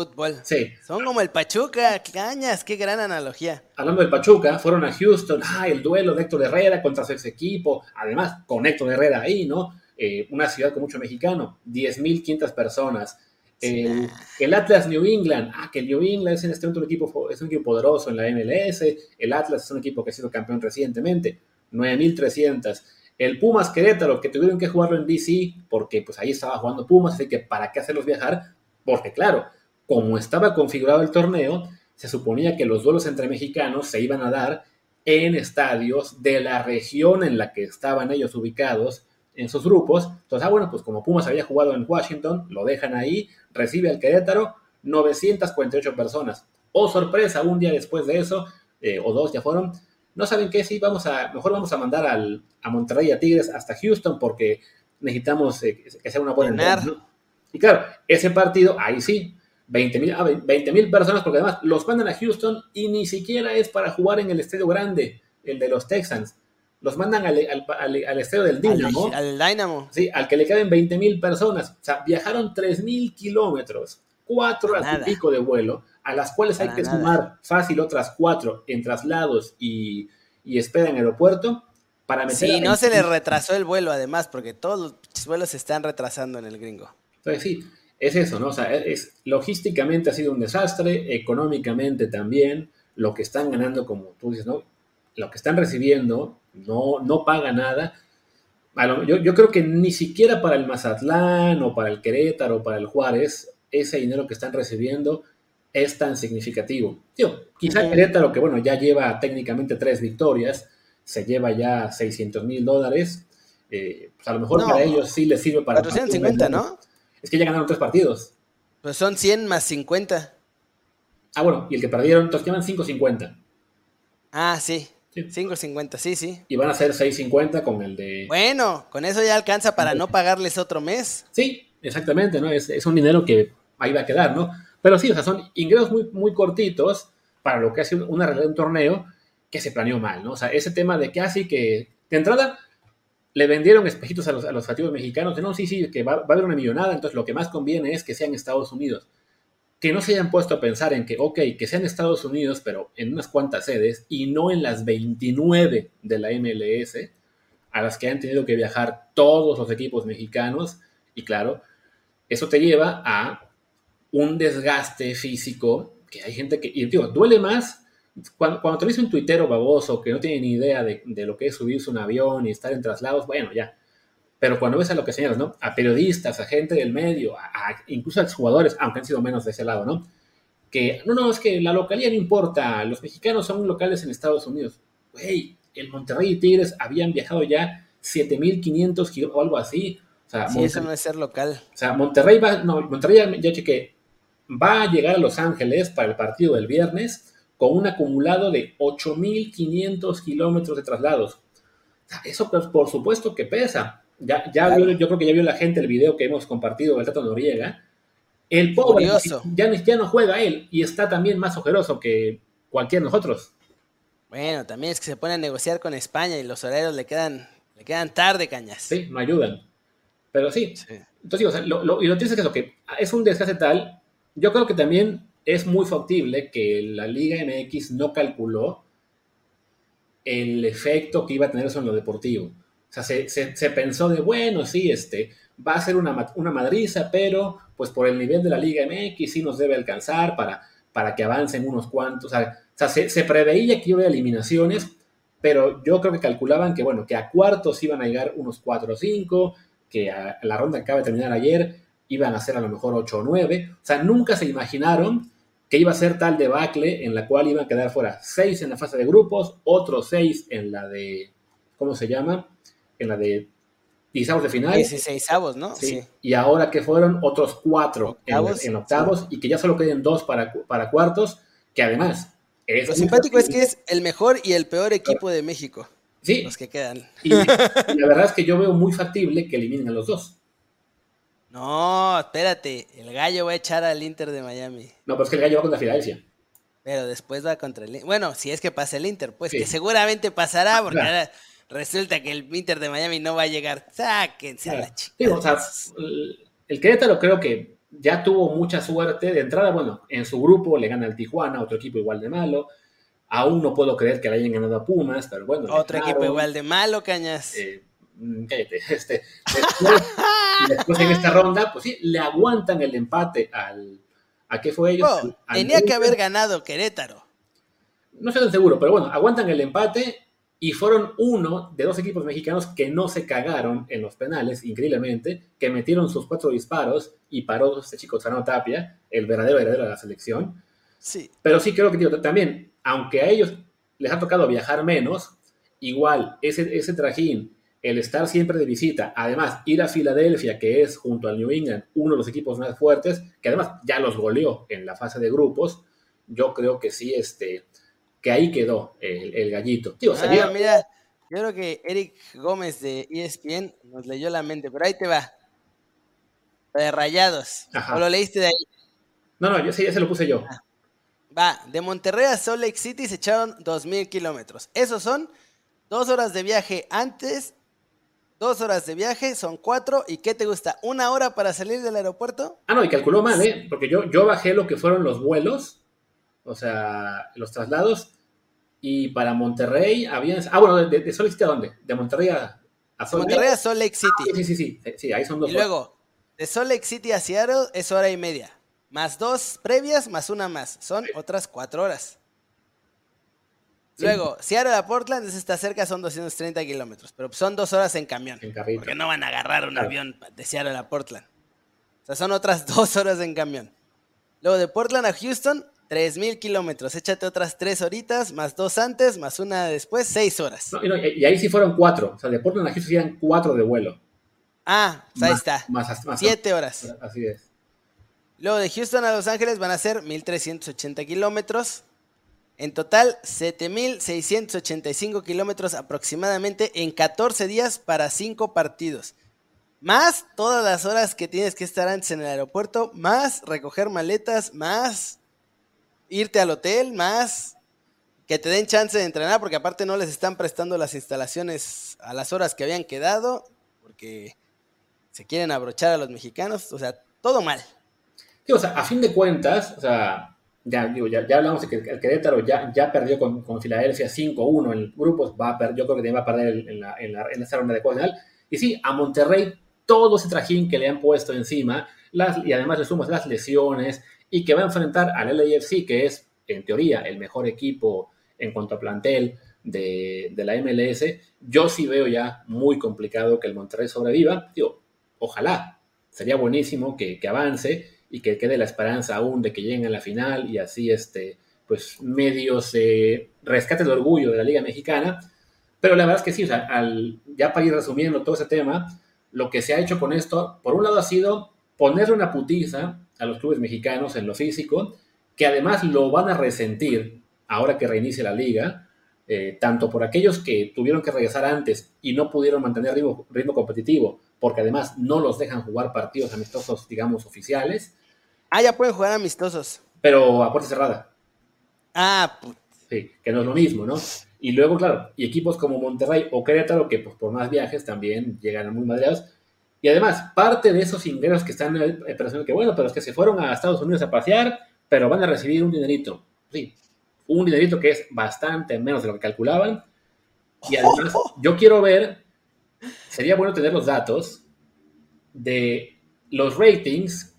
fútbol. Sí. Son como el Pachuca, cañas, qué gran analogía. Hablando del Pachuca, fueron a Houston, ah, el duelo de Héctor Herrera contra su ex equipo, además con Héctor Herrera ahí, ¿no? Eh, una ciudad con mucho mexicano, 10.500 personas. el Atlas New England, ah, que el New England es en este momento un equipo, es un equipo poderoso en la MLS, el Atlas es un equipo que ha sido campeón recientemente, 9.300. El Pumas Querétaro, que tuvieron que jugarlo en DC, porque pues ahí estaba jugando Pumas, así que ¿para qué hacerlos viajar? Porque claro, como estaba configurado el torneo, se suponía que los duelos entre mexicanos se iban a dar en estadios de la región en la que estaban ellos ubicados en sus grupos. Entonces, ah, bueno, pues como Pumas había jugado en Washington, lo dejan ahí, recibe al Querétaro 948 personas. Oh, sorpresa, un día después de eso, eh, o dos ya fueron, no saben qué, sí, vamos a, mejor vamos a mandar al, a Monterrey a Tigres hasta Houston porque necesitamos eh, que sea una buena... Y claro, ese partido, ahí sí, 20 mil ah, personas, porque además los mandan a Houston y ni siquiera es para jugar en el estadio grande, el de los Texans. Los mandan al, al, estadio del Dynamo. Al, Dynamo. Sí, al que le caben 20 mil personas. O sea, viajaron 3 mil kilómetros, cuatro horas y pico de vuelo, a las cuales hay que sumar fácil otras cuatro en traslados y, y espera en aeropuerto. Para meter sí, no se le retrasó el vuelo además, porque todos los vuelos se están retrasando en el gringo. Entonces sí, es eso, ¿no? O sea, es, logísticamente ha sido un desastre, económicamente también, lo que están ganando, como tú dices, ¿no? Lo que están recibiendo no, no paga nada. Yo, yo creo que ni siquiera para el Mazatlán o para el Querétaro o para el Juárez, ese dinero que están recibiendo es tan significativo. Tío, quizá Querétaro, que bueno, ya lleva técnicamente tres victorias, se lleva ya 600 mil dólares, eh, pues a lo mejor para ellos sí les sirve para... 450, ¿no? Es que ya ganaron tres partidos. Pues son 100 más 50. Ah, bueno, y el que perdieron, entonces llevan 5.50. Ah, sí. 5.50, sí, sí. Y van a ser 6.50 con el de... Bueno, con eso ya alcanza para no pagarles otro mes. Sí, exactamente, ¿no? Es, un dinero que ahí va a quedar, ¿no? Pero sí, o sea, son ingresos muy, muy cortitos para lo que hace una realidad de un torneo que se planeó mal, ¿no? O sea, ese tema de que así que de entrada le vendieron espejitos a los, a los mexicanos, de no, sí, sí, que va, a haber una millonada, entonces lo que más conviene es que sean Estados Unidos. Que no se hayan puesto a pensar en que, ok, que sean Estados Unidos, pero en unas cuantas sedes y no en las 29 de la MLS, a las que han tenido que viajar todos los equipos mexicanos. Y claro, eso te lleva a un desgaste físico que hay gente que, y digo, duele más cuando, cuando te ves un tuitero baboso que no tiene ni idea de, lo que es subirse un avión y estar en traslados, bueno, ya. Pero cuando ves a lo que señalas, ¿no? A periodistas, a gente del medio, a, incluso a jugadores, aunque han sido menos de ese lado, ¿no? Que, no, no, es que la localidad no importa, los mexicanos son locales en Estados Unidos. Güey, el Monterrey y Tigres habían viajado ya 7.500 kilómetros o algo así. O sea, sí, eso no es ser local. O sea, Monterrey va, no, Monterrey ya, ya chequé, va a llegar a Los Ángeles para el partido del viernes con un acumulado de 8.500 kilómetros de traslados. Eso, pues, por supuesto que pesa. Ya, ya yo creo que ya vio la gente el video que hemos compartido del Tato Noriega. El pobre ya, ya no juega él y está también más ojeroso que cualquier de nosotros. Bueno, también es que se pone a negociar con España y los horarios le quedan, le quedan tarde, cañas. Sí, no ayudan. Pero sí. Entonces, lo, y lo triste es que eso, que es un desgaste tal. Yo creo que también es muy factible que la Liga MX no calculó el efecto que iba a tener eso en lo deportivo. O sea, se, pensó de, bueno, sí, este, va a ser una, una, madriza, pero pues por el nivel de la Liga MX sí nos debe alcanzar para, para que avancen unos cuantos. O sea, se, preveía que iba a eliminaciones, pero yo creo que calculaban que, bueno, que a cuartos iban a llegar unos 4 o 5, que la ronda acaba de terminar ayer iban a ser a lo mejor 8 o 9. O sea, nunca se imaginaron que iba a ser tal debacle en la cual iban a quedar fuera 6 en la fase de grupos, otros 6 en la de, ¿cómo se llama? En la de 16 de final. 16 ¿no? Sí. Y ahora que fueron otros 4 en, octavos y que ya solo queden 2 para, para cuartos, que además... Es Lo simpático es que es el mejor y el peor equipo de México. Sí. Los que quedan. Y, la verdad es que yo veo muy factible que eliminen a los dos. No, espérate. El gallo va a echar al Inter de Miami. No, pero es que el gallo va contra Filadelfia. Pero después va contra el Bueno, si es que pasa el Inter, pues que seguramente pasará, porque ahora resulta que el Inter de Miami no va a llegar. Sáquense a la chica. o sea, el Querétaro creo que ya tuvo mucha suerte. De entrada, bueno, en su grupo le gana al Tijuana, otro equipo igual de malo. Aún no puedo creer que le hayan ganado a Pumas, pero bueno. Otro equipo igual de malo, cañas. Eh, cállate. Este, después, en esta ronda, pues sí, le aguantan el empate al. ¿A qué fue ellos? tenía que haber ganado Querétaro. No estoy tan seguro, pero bueno, aguantan el empate y fueron uno de dos equipos mexicanos que no se cagaron en los penales, increíblemente, que metieron sus cuatro disparos y paró este chico Zano Tapia, el verdadero heredero de la selección. Sí. Pero sí creo que también aunque a ellos les ha tocado viajar menos, igual ese, ese trajín, el estar siempre de visita, además ir a Filadelfia, que es junto al New England uno de los equipos más fuertes, que además ya los goleó en la fase de grupos, yo creo que sí, este, que ahí quedó el, gallito. Tío, ah, mira, yo creo que Eric Gómez de ESPN nos leyó la mente, pero ahí te va. De rayados. ¿O lo leíste de ahí? No, no, yo sí, ya se lo puse yo. Ah. Va, de Monterrey a Salt Lake City se echaron 2.000 kilómetros. Esos son dos horas de viaje antes, dos horas de viaje, son cuatro. ¿Y qué te gusta? ¿Una hora para salir del aeropuerto? Ah, no, y calculó mal, ¿eh? Porque yo, yo bajé lo que fueron los vuelos, o sea, los traslados. Y para Monterrey había... Ah, bueno, ¿de, de Salt Lake City a dónde? ¿De Monterrey a, a Salt Lake? Monterrey a Salt Lake City. sí, sí, sí, sí, ahí son dos Y luego, de Salt Lake City a Seattle es hora y media más dos previas, más una más. Son otras cuatro horas. Luego, Seattle a Portland, está cerca, son 230 kilómetros, pero son dos horas en camión. En porque no van a agarrar un avión de Seattle a Portland. O sea, son otras dos horas en camión. Luego de Portland a Houston, 3.000 kilómetros. Échate otras tres horitas, más dos antes, más una después, seis horas. y, ahí sí fueron cuatro. O sea, de Portland a Houston eran cuatro de vuelo. Ah, ahí está. Más, más, Siete horas. Así es. Luego de Houston a Los Ángeles van a ser 1.380 kilómetros. En total, 7.685 kilómetros aproximadamente en 14 días para 5 partidos. Más todas las horas que tienes que estar antes en el aeropuerto, más recoger maletas, más irte al hotel, más que te den chance de entrenar, porque aparte no les están prestando las instalaciones a las horas que habían quedado, porque se quieren abrochar a los mexicanos, o sea, todo mal o sea, a fin de cuentas, o sea, ya, digo, ya, hablamos de que el Querétaro ya, ya perdió con, con Filadelfia 5-1 en el grupo, va a yo creo que también va a perder en, la, en, la, en esta ronda de final. Y sí, a Monterrey todo ese trajín que le han puesto encima, las, y además le sumas las lesiones, y que va a enfrentar al LAFC, que es, en teoría, el mejor equipo en cuanto a plantel de, de la MLS, yo sí veo ya muy complicado que el Monterrey sobreviva. Digo, ojalá, sería buenísimo que, que avance, y que quede la esperanza aún de que lleguen a la final y así este, pues medio se rescate el orgullo de la Liga Mexicana. Pero la verdad es que sí, o sea, al, ya para ir resumiendo todo ese tema, lo que se ha hecho con esto, por un lado ha sido ponerle una putiza a los clubes mexicanos en lo físico, que además lo van a resentir ahora que reinicie la liga, eh, tanto por aquellos que tuvieron que regresar antes y no pudieron mantener ritmo, ritmo competitivo, porque además no los dejan jugar partidos amistosos, digamos, oficiales, Ah, ya pueden jugar amistosos. Pero a puerta cerrada. Ah, Sí, que no es lo mismo, ¿no? Y luego, claro, y equipos como Monterrey o Querétaro, que pues por más viajes también llegan a muy madreados. Y además, parte de esos ingresos que están eh, pensando que, bueno, pero es que se fueron a Estados Unidos a pasear, pero van a recibir un dinerito. Sí, un dinerito que es bastante menos de lo que calculaban. Y además, yo quiero ver, sería bueno tener los datos de los ratings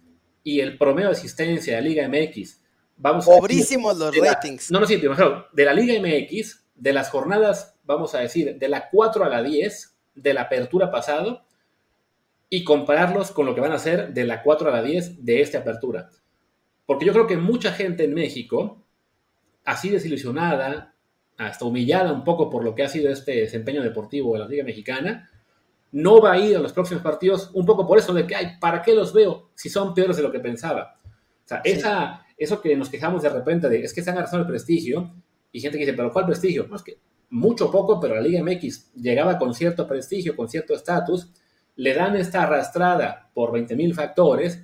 y el promedio de asistencia de la Liga MX. Vamos Pobrísimos los ratings. no, no, sí, de la Liga MX de las jornadas, vamos a decir, de la 4 a la 10 de la apertura pasado y compararlos con lo que van a hacer de la 4 a la 10 de esta apertura. Porque yo creo que mucha gente en México, así desilusionada, hasta humillada un poco por lo que ha sido este desempeño deportivo de la Liga Mexicana, no va a ir a los próximos partidos un poco por eso de que, ay, ¿para qué los veo si son peores de lo que pensaba? O sea, esa, eso que nos quejamos de repente de, es que se han agarrado el prestigio, y gente que dice, pero ¿cuál prestigio? No, es que mucho poco, pero la Liga MX llegaba con cierto prestigio, con cierto estatus, le dan esta arrastrada por 20 mil factores,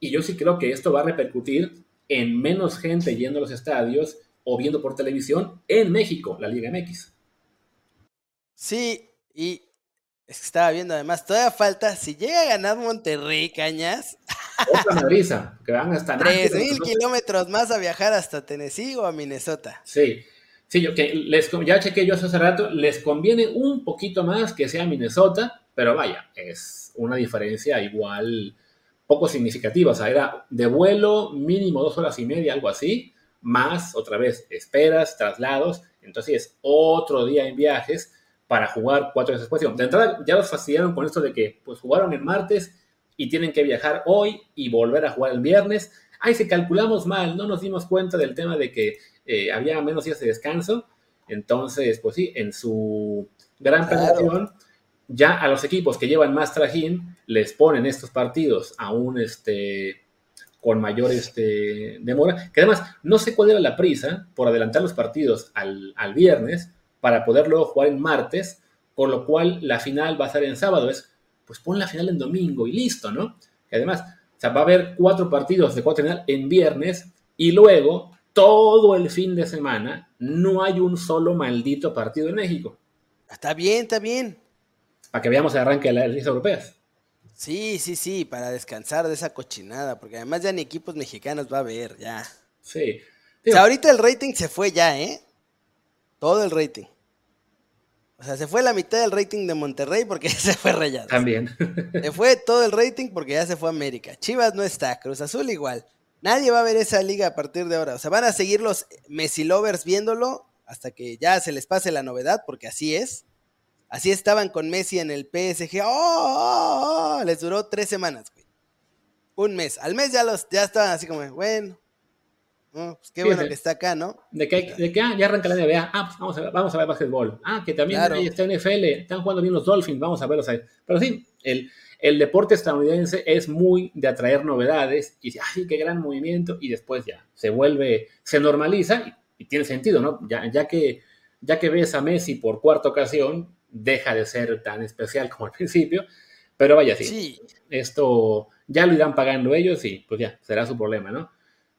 y yo sí creo que esto va a repercutir en menos gente yendo a los estadios o viendo por televisión en México, la Liga MX. Sí, y es que estaba viendo además, todavía falta, si llega a ganar Monterrey, Cañas. Otra madriza, que van hasta... 3.000 kilómetros más a viajar hasta Tennessee o a Minnesota. Sí, sí, yo que les, ya chequé yo hace rato, les conviene un poquito más que sea Minnesota, pero vaya, es una diferencia igual poco significativa. O sea, era de vuelo mínimo dos horas y media, algo así, más otra vez esperas, traslados, entonces es otro día en viajes para jugar cuatro veces después. De entrada ya los fastidiaron con esto de que pues jugaron el martes y tienen que viajar hoy y volver a jugar el viernes. Ay, si calculamos mal, no nos dimos cuenta del tema de que eh, había menos días de descanso. Entonces, pues sí, en su gran claro. ya a los equipos que llevan más trajín les ponen estos partidos aún este, con mayor este, demora. Que además, no sé cuál era la prisa por adelantar los partidos al, al viernes, para poder luego jugar en martes, por lo cual la final va a ser en sábado. Es, pues pon la final en domingo y listo, ¿no? Y además, o sea, va a haber cuatro partidos de cuatro final en viernes y luego todo el fin de semana no hay un solo maldito partido en México. Está bien, está bien. Para que veamos el arranque de las ligas europeas. Sí, sí, sí, para descansar de esa cochinada, porque además ya ni equipos mexicanos va a haber, ya. Sí. o sea, ahorita el rating se fue ya, ¿eh? Todo el rating. O sea, se fue la mitad del rating de Monterrey porque se fue Rayados. También. Se fue todo el rating porque ya se fue América. Chivas no está, Cruz Azul igual. Nadie va a ver esa liga a partir de ahora. O sea, van a seguir los Messi lovers viéndolo hasta que ya se les pase la novedad, porque así es. Así estaban con Messi en el PSG. ¡Oh! oh, oh! Les duró tres semanas, güey. Un mes. Al mes ya los, ya estaban así como, bueno, pues qué bueno que está acá, ¿no? De que, de que ah, ya arranca la NBA. Ah, pues vamos a ver, vamos a ver básquetbol. Ah, que también ahí está NFL. Están jugando bien los Dolphins. Vamos a verlos ahí. Pero sí, el, el deporte estadounidense es muy de atraer novedades. Y dice, ay, qué gran movimiento. Y después ya se vuelve, se normaliza y, tiene sentido, ¿no? Ya, ya, que, ya que ves a Messi por cuarta ocasión, deja de ser tan especial como al principio. Pero vaya, sí. sí. Esto ya lo irán pagando ellos y pues ya, será su problema, ¿no?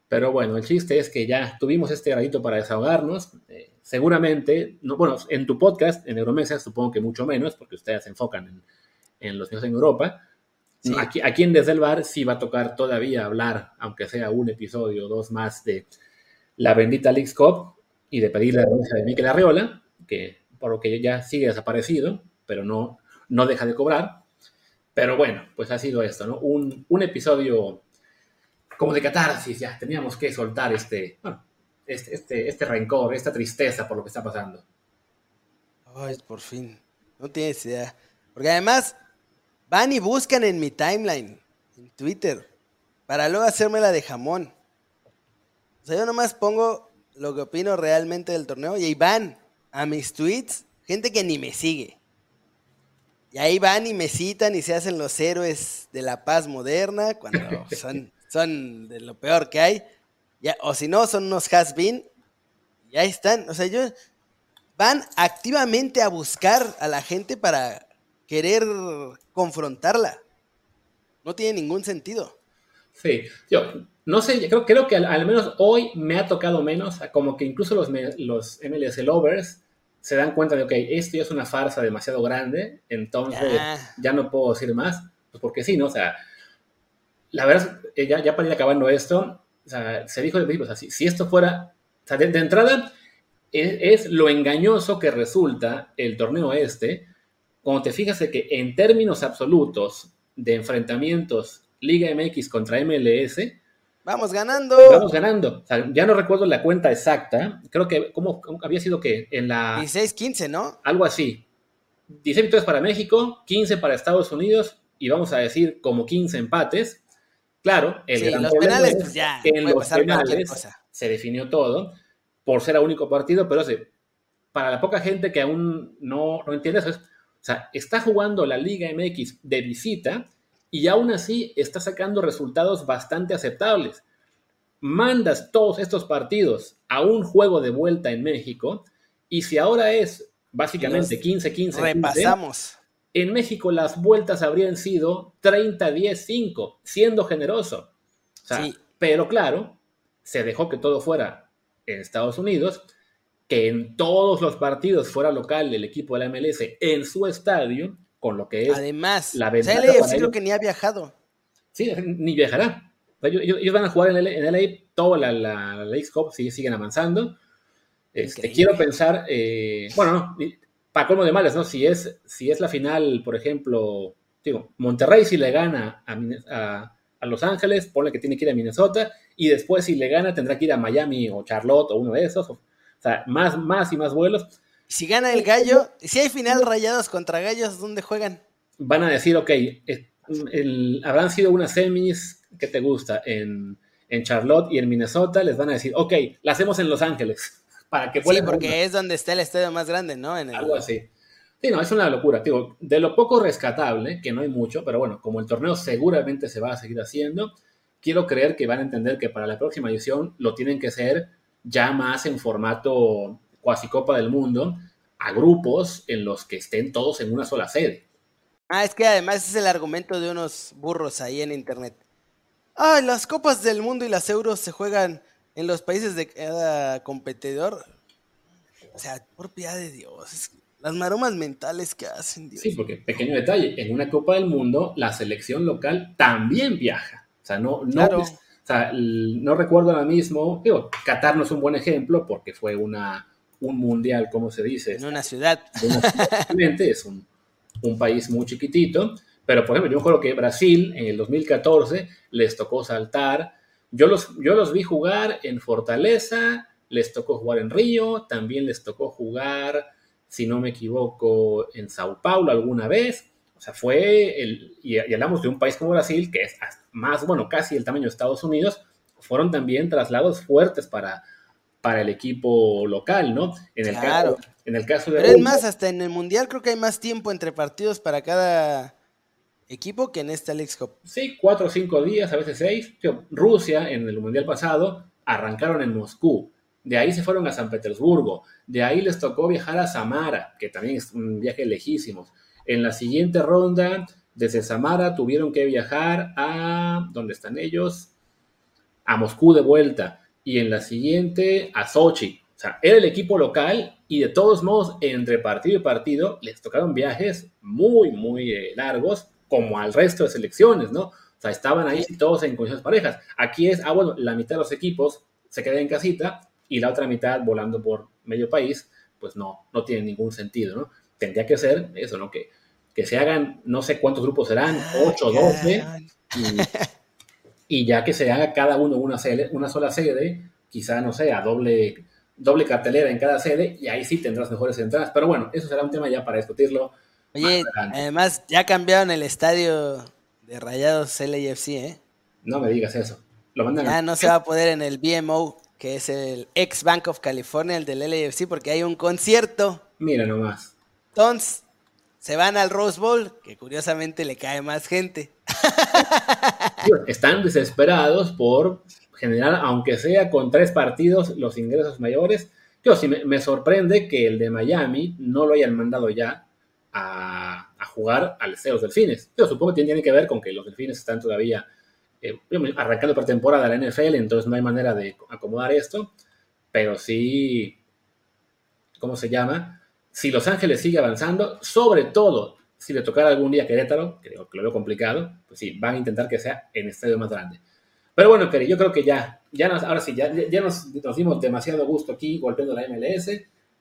Pero bueno, el chiste es que ya tuvimos este ratito para desahogarnos. Eh, seguramente, no, bueno, en tu podcast, en Euromesa, supongo que mucho menos, porque ustedes se enfocan en, los niños en Europa. Aquí, aquí, en Desde el Bar sí va a tocar todavía hablar, aunque sea un episodio o dos más, de la bendita League Cup y de pedir la renuncia de Miquel Arriola, que por lo que ya sigue desaparecido, pero no, no deja de cobrar. Pero bueno, pues ha sido esto, ¿no? Un, un episodio como de catarsis, ya teníamos que soltar este, este, este, este, rencor, esta tristeza por lo que está pasando. Ay, por fin. No tienes idea. Porque además van y buscan en mi timeline, en Twitter, para luego hacerme la de jamón. O sea, yo nomás pongo lo que opino realmente del torneo y ahí van a mis tweets gente que ni me sigue. Y ahí van y me citan y se hacen los héroes de la paz moderna cuando son son de lo peor que hay. Ya, o si no, son unos has-been. Y ahí están. O sea, ellos van activamente a buscar a la gente para querer confrontarla. No tiene ningún sentido. Sí, yo no sé, creo, creo que al, menos hoy me ha tocado menos, como que incluso los, los MLS lovers se dan cuenta de, ok, esto ya es una farsa demasiado grande, entonces ya, ya no puedo decir más, pues porque sí, ¿no? O sea, la verdad, ya, ya para ir acabando esto, se dijo de o sea, si, esto fuera, o sea, de, entrada, es, lo engañoso que resulta el torneo este, cuando te fijas de que en términos absolutos de enfrentamientos Liga MX contra MLS, Vamos ganando. Vamos ganando. ya no recuerdo la cuenta exacta. Creo que, ¿cómo, había sido que en la. 16-15, ¿no? Algo así. 16 victorias para México, 15 para Estados Unidos y vamos a decir como 15 empates. Claro, el sí, los penales, pues ya, en los penales se definió todo por ser el único partido, pero para la poca gente que aún no, no entiende eso, es, o sea, está jugando la Liga MX de visita y aún así está sacando resultados bastante aceptables. Mandas todos estos partidos a un juego de vuelta en México y si ahora es básicamente 15-15, repasamos. En México las vueltas habrían sido 30-10-5, siendo generoso. Pero claro, se dejó que todo fuera en Estados Unidos, que en todos los partidos fuera local el equipo de la MLS en su estadio, con lo que es Además, la ventaja. O sea, creo que ni ha viajado. Sí, ni viajará. Ellos, van a jugar en, en LA, toda la, la, la X-Cup sigue, siguen avanzando. Este, quiero pensar, eh, bueno, no, para colmo de males, ¿no? Si es, si es la final, por ejemplo, digo, Monterrey si le gana a, a, Los Ángeles, pone que tiene que ir a Minnesota, y después si le gana tendrá que ir a Miami o Charlotte o uno de esos. O, sea, más, más y más vuelos. Si gana el gallo, si hay final rayados contra gallos, ¿dónde juegan? Van a decir, ok, habrán sido unas semis que te gusta en, en Charlotte y en Minnesota, les van a decir, ok, la hacemos en Los Ángeles para que Sí, porque es donde está el estadio más grande, ¿no? En Algo así. Sí, no, es una locura. Digo, de lo poco rescatable, que no hay mucho, pero bueno, como el torneo seguramente se va a seguir haciendo, quiero creer que van a entender que para la próxima edición lo tienen que hacer ya más en formato cuasi Copa del Mundo, a grupos en los que estén todos en una sola sede. Ah, es que además es el argumento de unos burros ahí en internet. Ah, las Copas del Mundo y las Euros se juegan en los países de cada competidor. O sea, por piedad de Dios, las maromas mentales que hacen. Sí, porque pequeño detalle, en una Copa del Mundo la selección local también viaja. O sea, no, no, o sea, no recuerdo ahora mismo, digo, Qatar no es un buen ejemplo porque fue una, un mundial, ¿cómo se dice? En una ciudad. es un, un país muy chiquitito, pero por ejemplo, yo recuerdo que Brasil en el 2014 les tocó saltar yo los, yo los vi jugar en Fortaleza, les tocó jugar en Río, también les tocó jugar, si no me equivoco, en Sao Paulo alguna vez. O sea, fue, el, y, hablamos de un país como Brasil, que es más, bueno, casi el tamaño de Estados Unidos, fueron también traslados fuertes para, para el equipo local, ¿no? En el, caso, en el caso de... Pero es más, hasta en el Mundial creo que hay más tiempo entre partidos para cada equipo que en esta League Cup. Sí, cuatro o cinco días, a veces seis. Rusia en el Mundial pasado arrancaron en Moscú, de ahí se fueron a San Petersburgo, de ahí les tocó viajar a Samara, que también es un viaje lejísimo. En la siguiente ronda, desde Samara tuvieron que viajar a, ¿dónde están ellos? A Moscú de vuelta. Y en la siguiente, a Sochi. O sea, era el equipo local y de todos modos, entre partido y partido, les tocaron viajes muy, muy eh, largos como al resto de selecciones, ¿no? O sea, estaban ahí todos en condiciones parejas. Aquí es, ah, bueno, la mitad de los equipos se queda en casita y la otra mitad volando por medio país, pues no, no tiene ningún sentido, ¿no? Tendría que ser eso, ¿no? Que, que se hagan, no sé cuántos grupos serán, 8, 12, y, y, ya que se haga cada uno una, sede, una sola sede, quizá, no sé, a doble, doble cartelera en cada sede, y ahí sí tendrás mejores entradas. Pero bueno, eso será un tema ya para discutirlo Oye, además ya cambiaron el estadio de Rayados LAFC, ¿eh? No me digas eso. Lo ya no se va a poder en el BMO, que es el ex Bank of California, el del LAFC, porque hay un concierto. Mira nomás. Entonces, se van al Rose Bowl, que curiosamente le cae más gente. Están desesperados por generar, aunque sea con tres partidos, los ingresos mayores. Yo sí me sorprende que el de Miami no lo hayan mandado ya a, jugar al los Delfines. Yo supongo que tiene que ver con que los Delfines están todavía eh, arrancando por temporada la NFL, entonces no hay manera de acomodar esto, pero sí, ¿cómo se llama? Si Los Ángeles sigue avanzando, sobre todo si le tocara algún día Querétaro, creo que lo veo complicado, pues sí, van a intentar que sea en estadio más grande. Pero bueno, Peri, yo creo que ya, ya nos, ahora sí, ya, ya nos, nos dimos demasiado gusto aquí golpeando la MLS,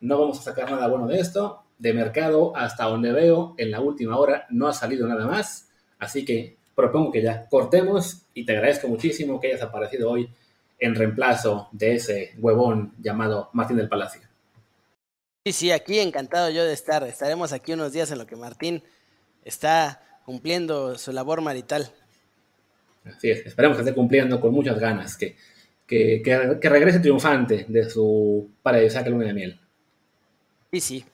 no vamos a sacar nada bueno de esto, de mercado hasta donde veo en la última hora no ha salido nada más. Así que propongo que ya cortemos y te agradezco muchísimo que hayas aparecido hoy en reemplazo de ese huevón llamado Martín del Palacio. Sí, sí, aquí encantado yo de estar. Estaremos aquí unos días en lo que Martín está cumpliendo su labor marital. Así es, esperemos que esté cumpliendo con muchas ganas, que, que, que, regrese triunfante de su paradisíaca luna de miel. Sí, sí.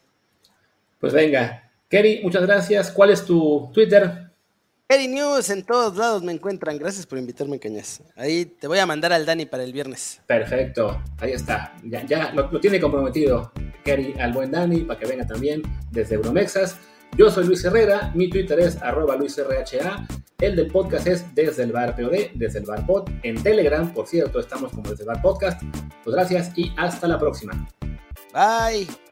Pues venga, Kerry, muchas gracias. ¿Cuál es tu Twitter? Kerry News, en todos lados me encuentran. Gracias por invitarme, Cañas. Ahí te voy a mandar al Dani para el viernes. Perfecto, ahí está. Ya, ya lo, lo tiene comprometido Kerry al buen Dani para que venga también desde Bromexas. Yo soy Luis Herrera, mi Twitter es arroba luisrha, el del podcast es desde el bar POD, desde el bar pod, en Telegram, por cierto, estamos como desde el bar podcast. Pues gracias y hasta la próxima. Bye.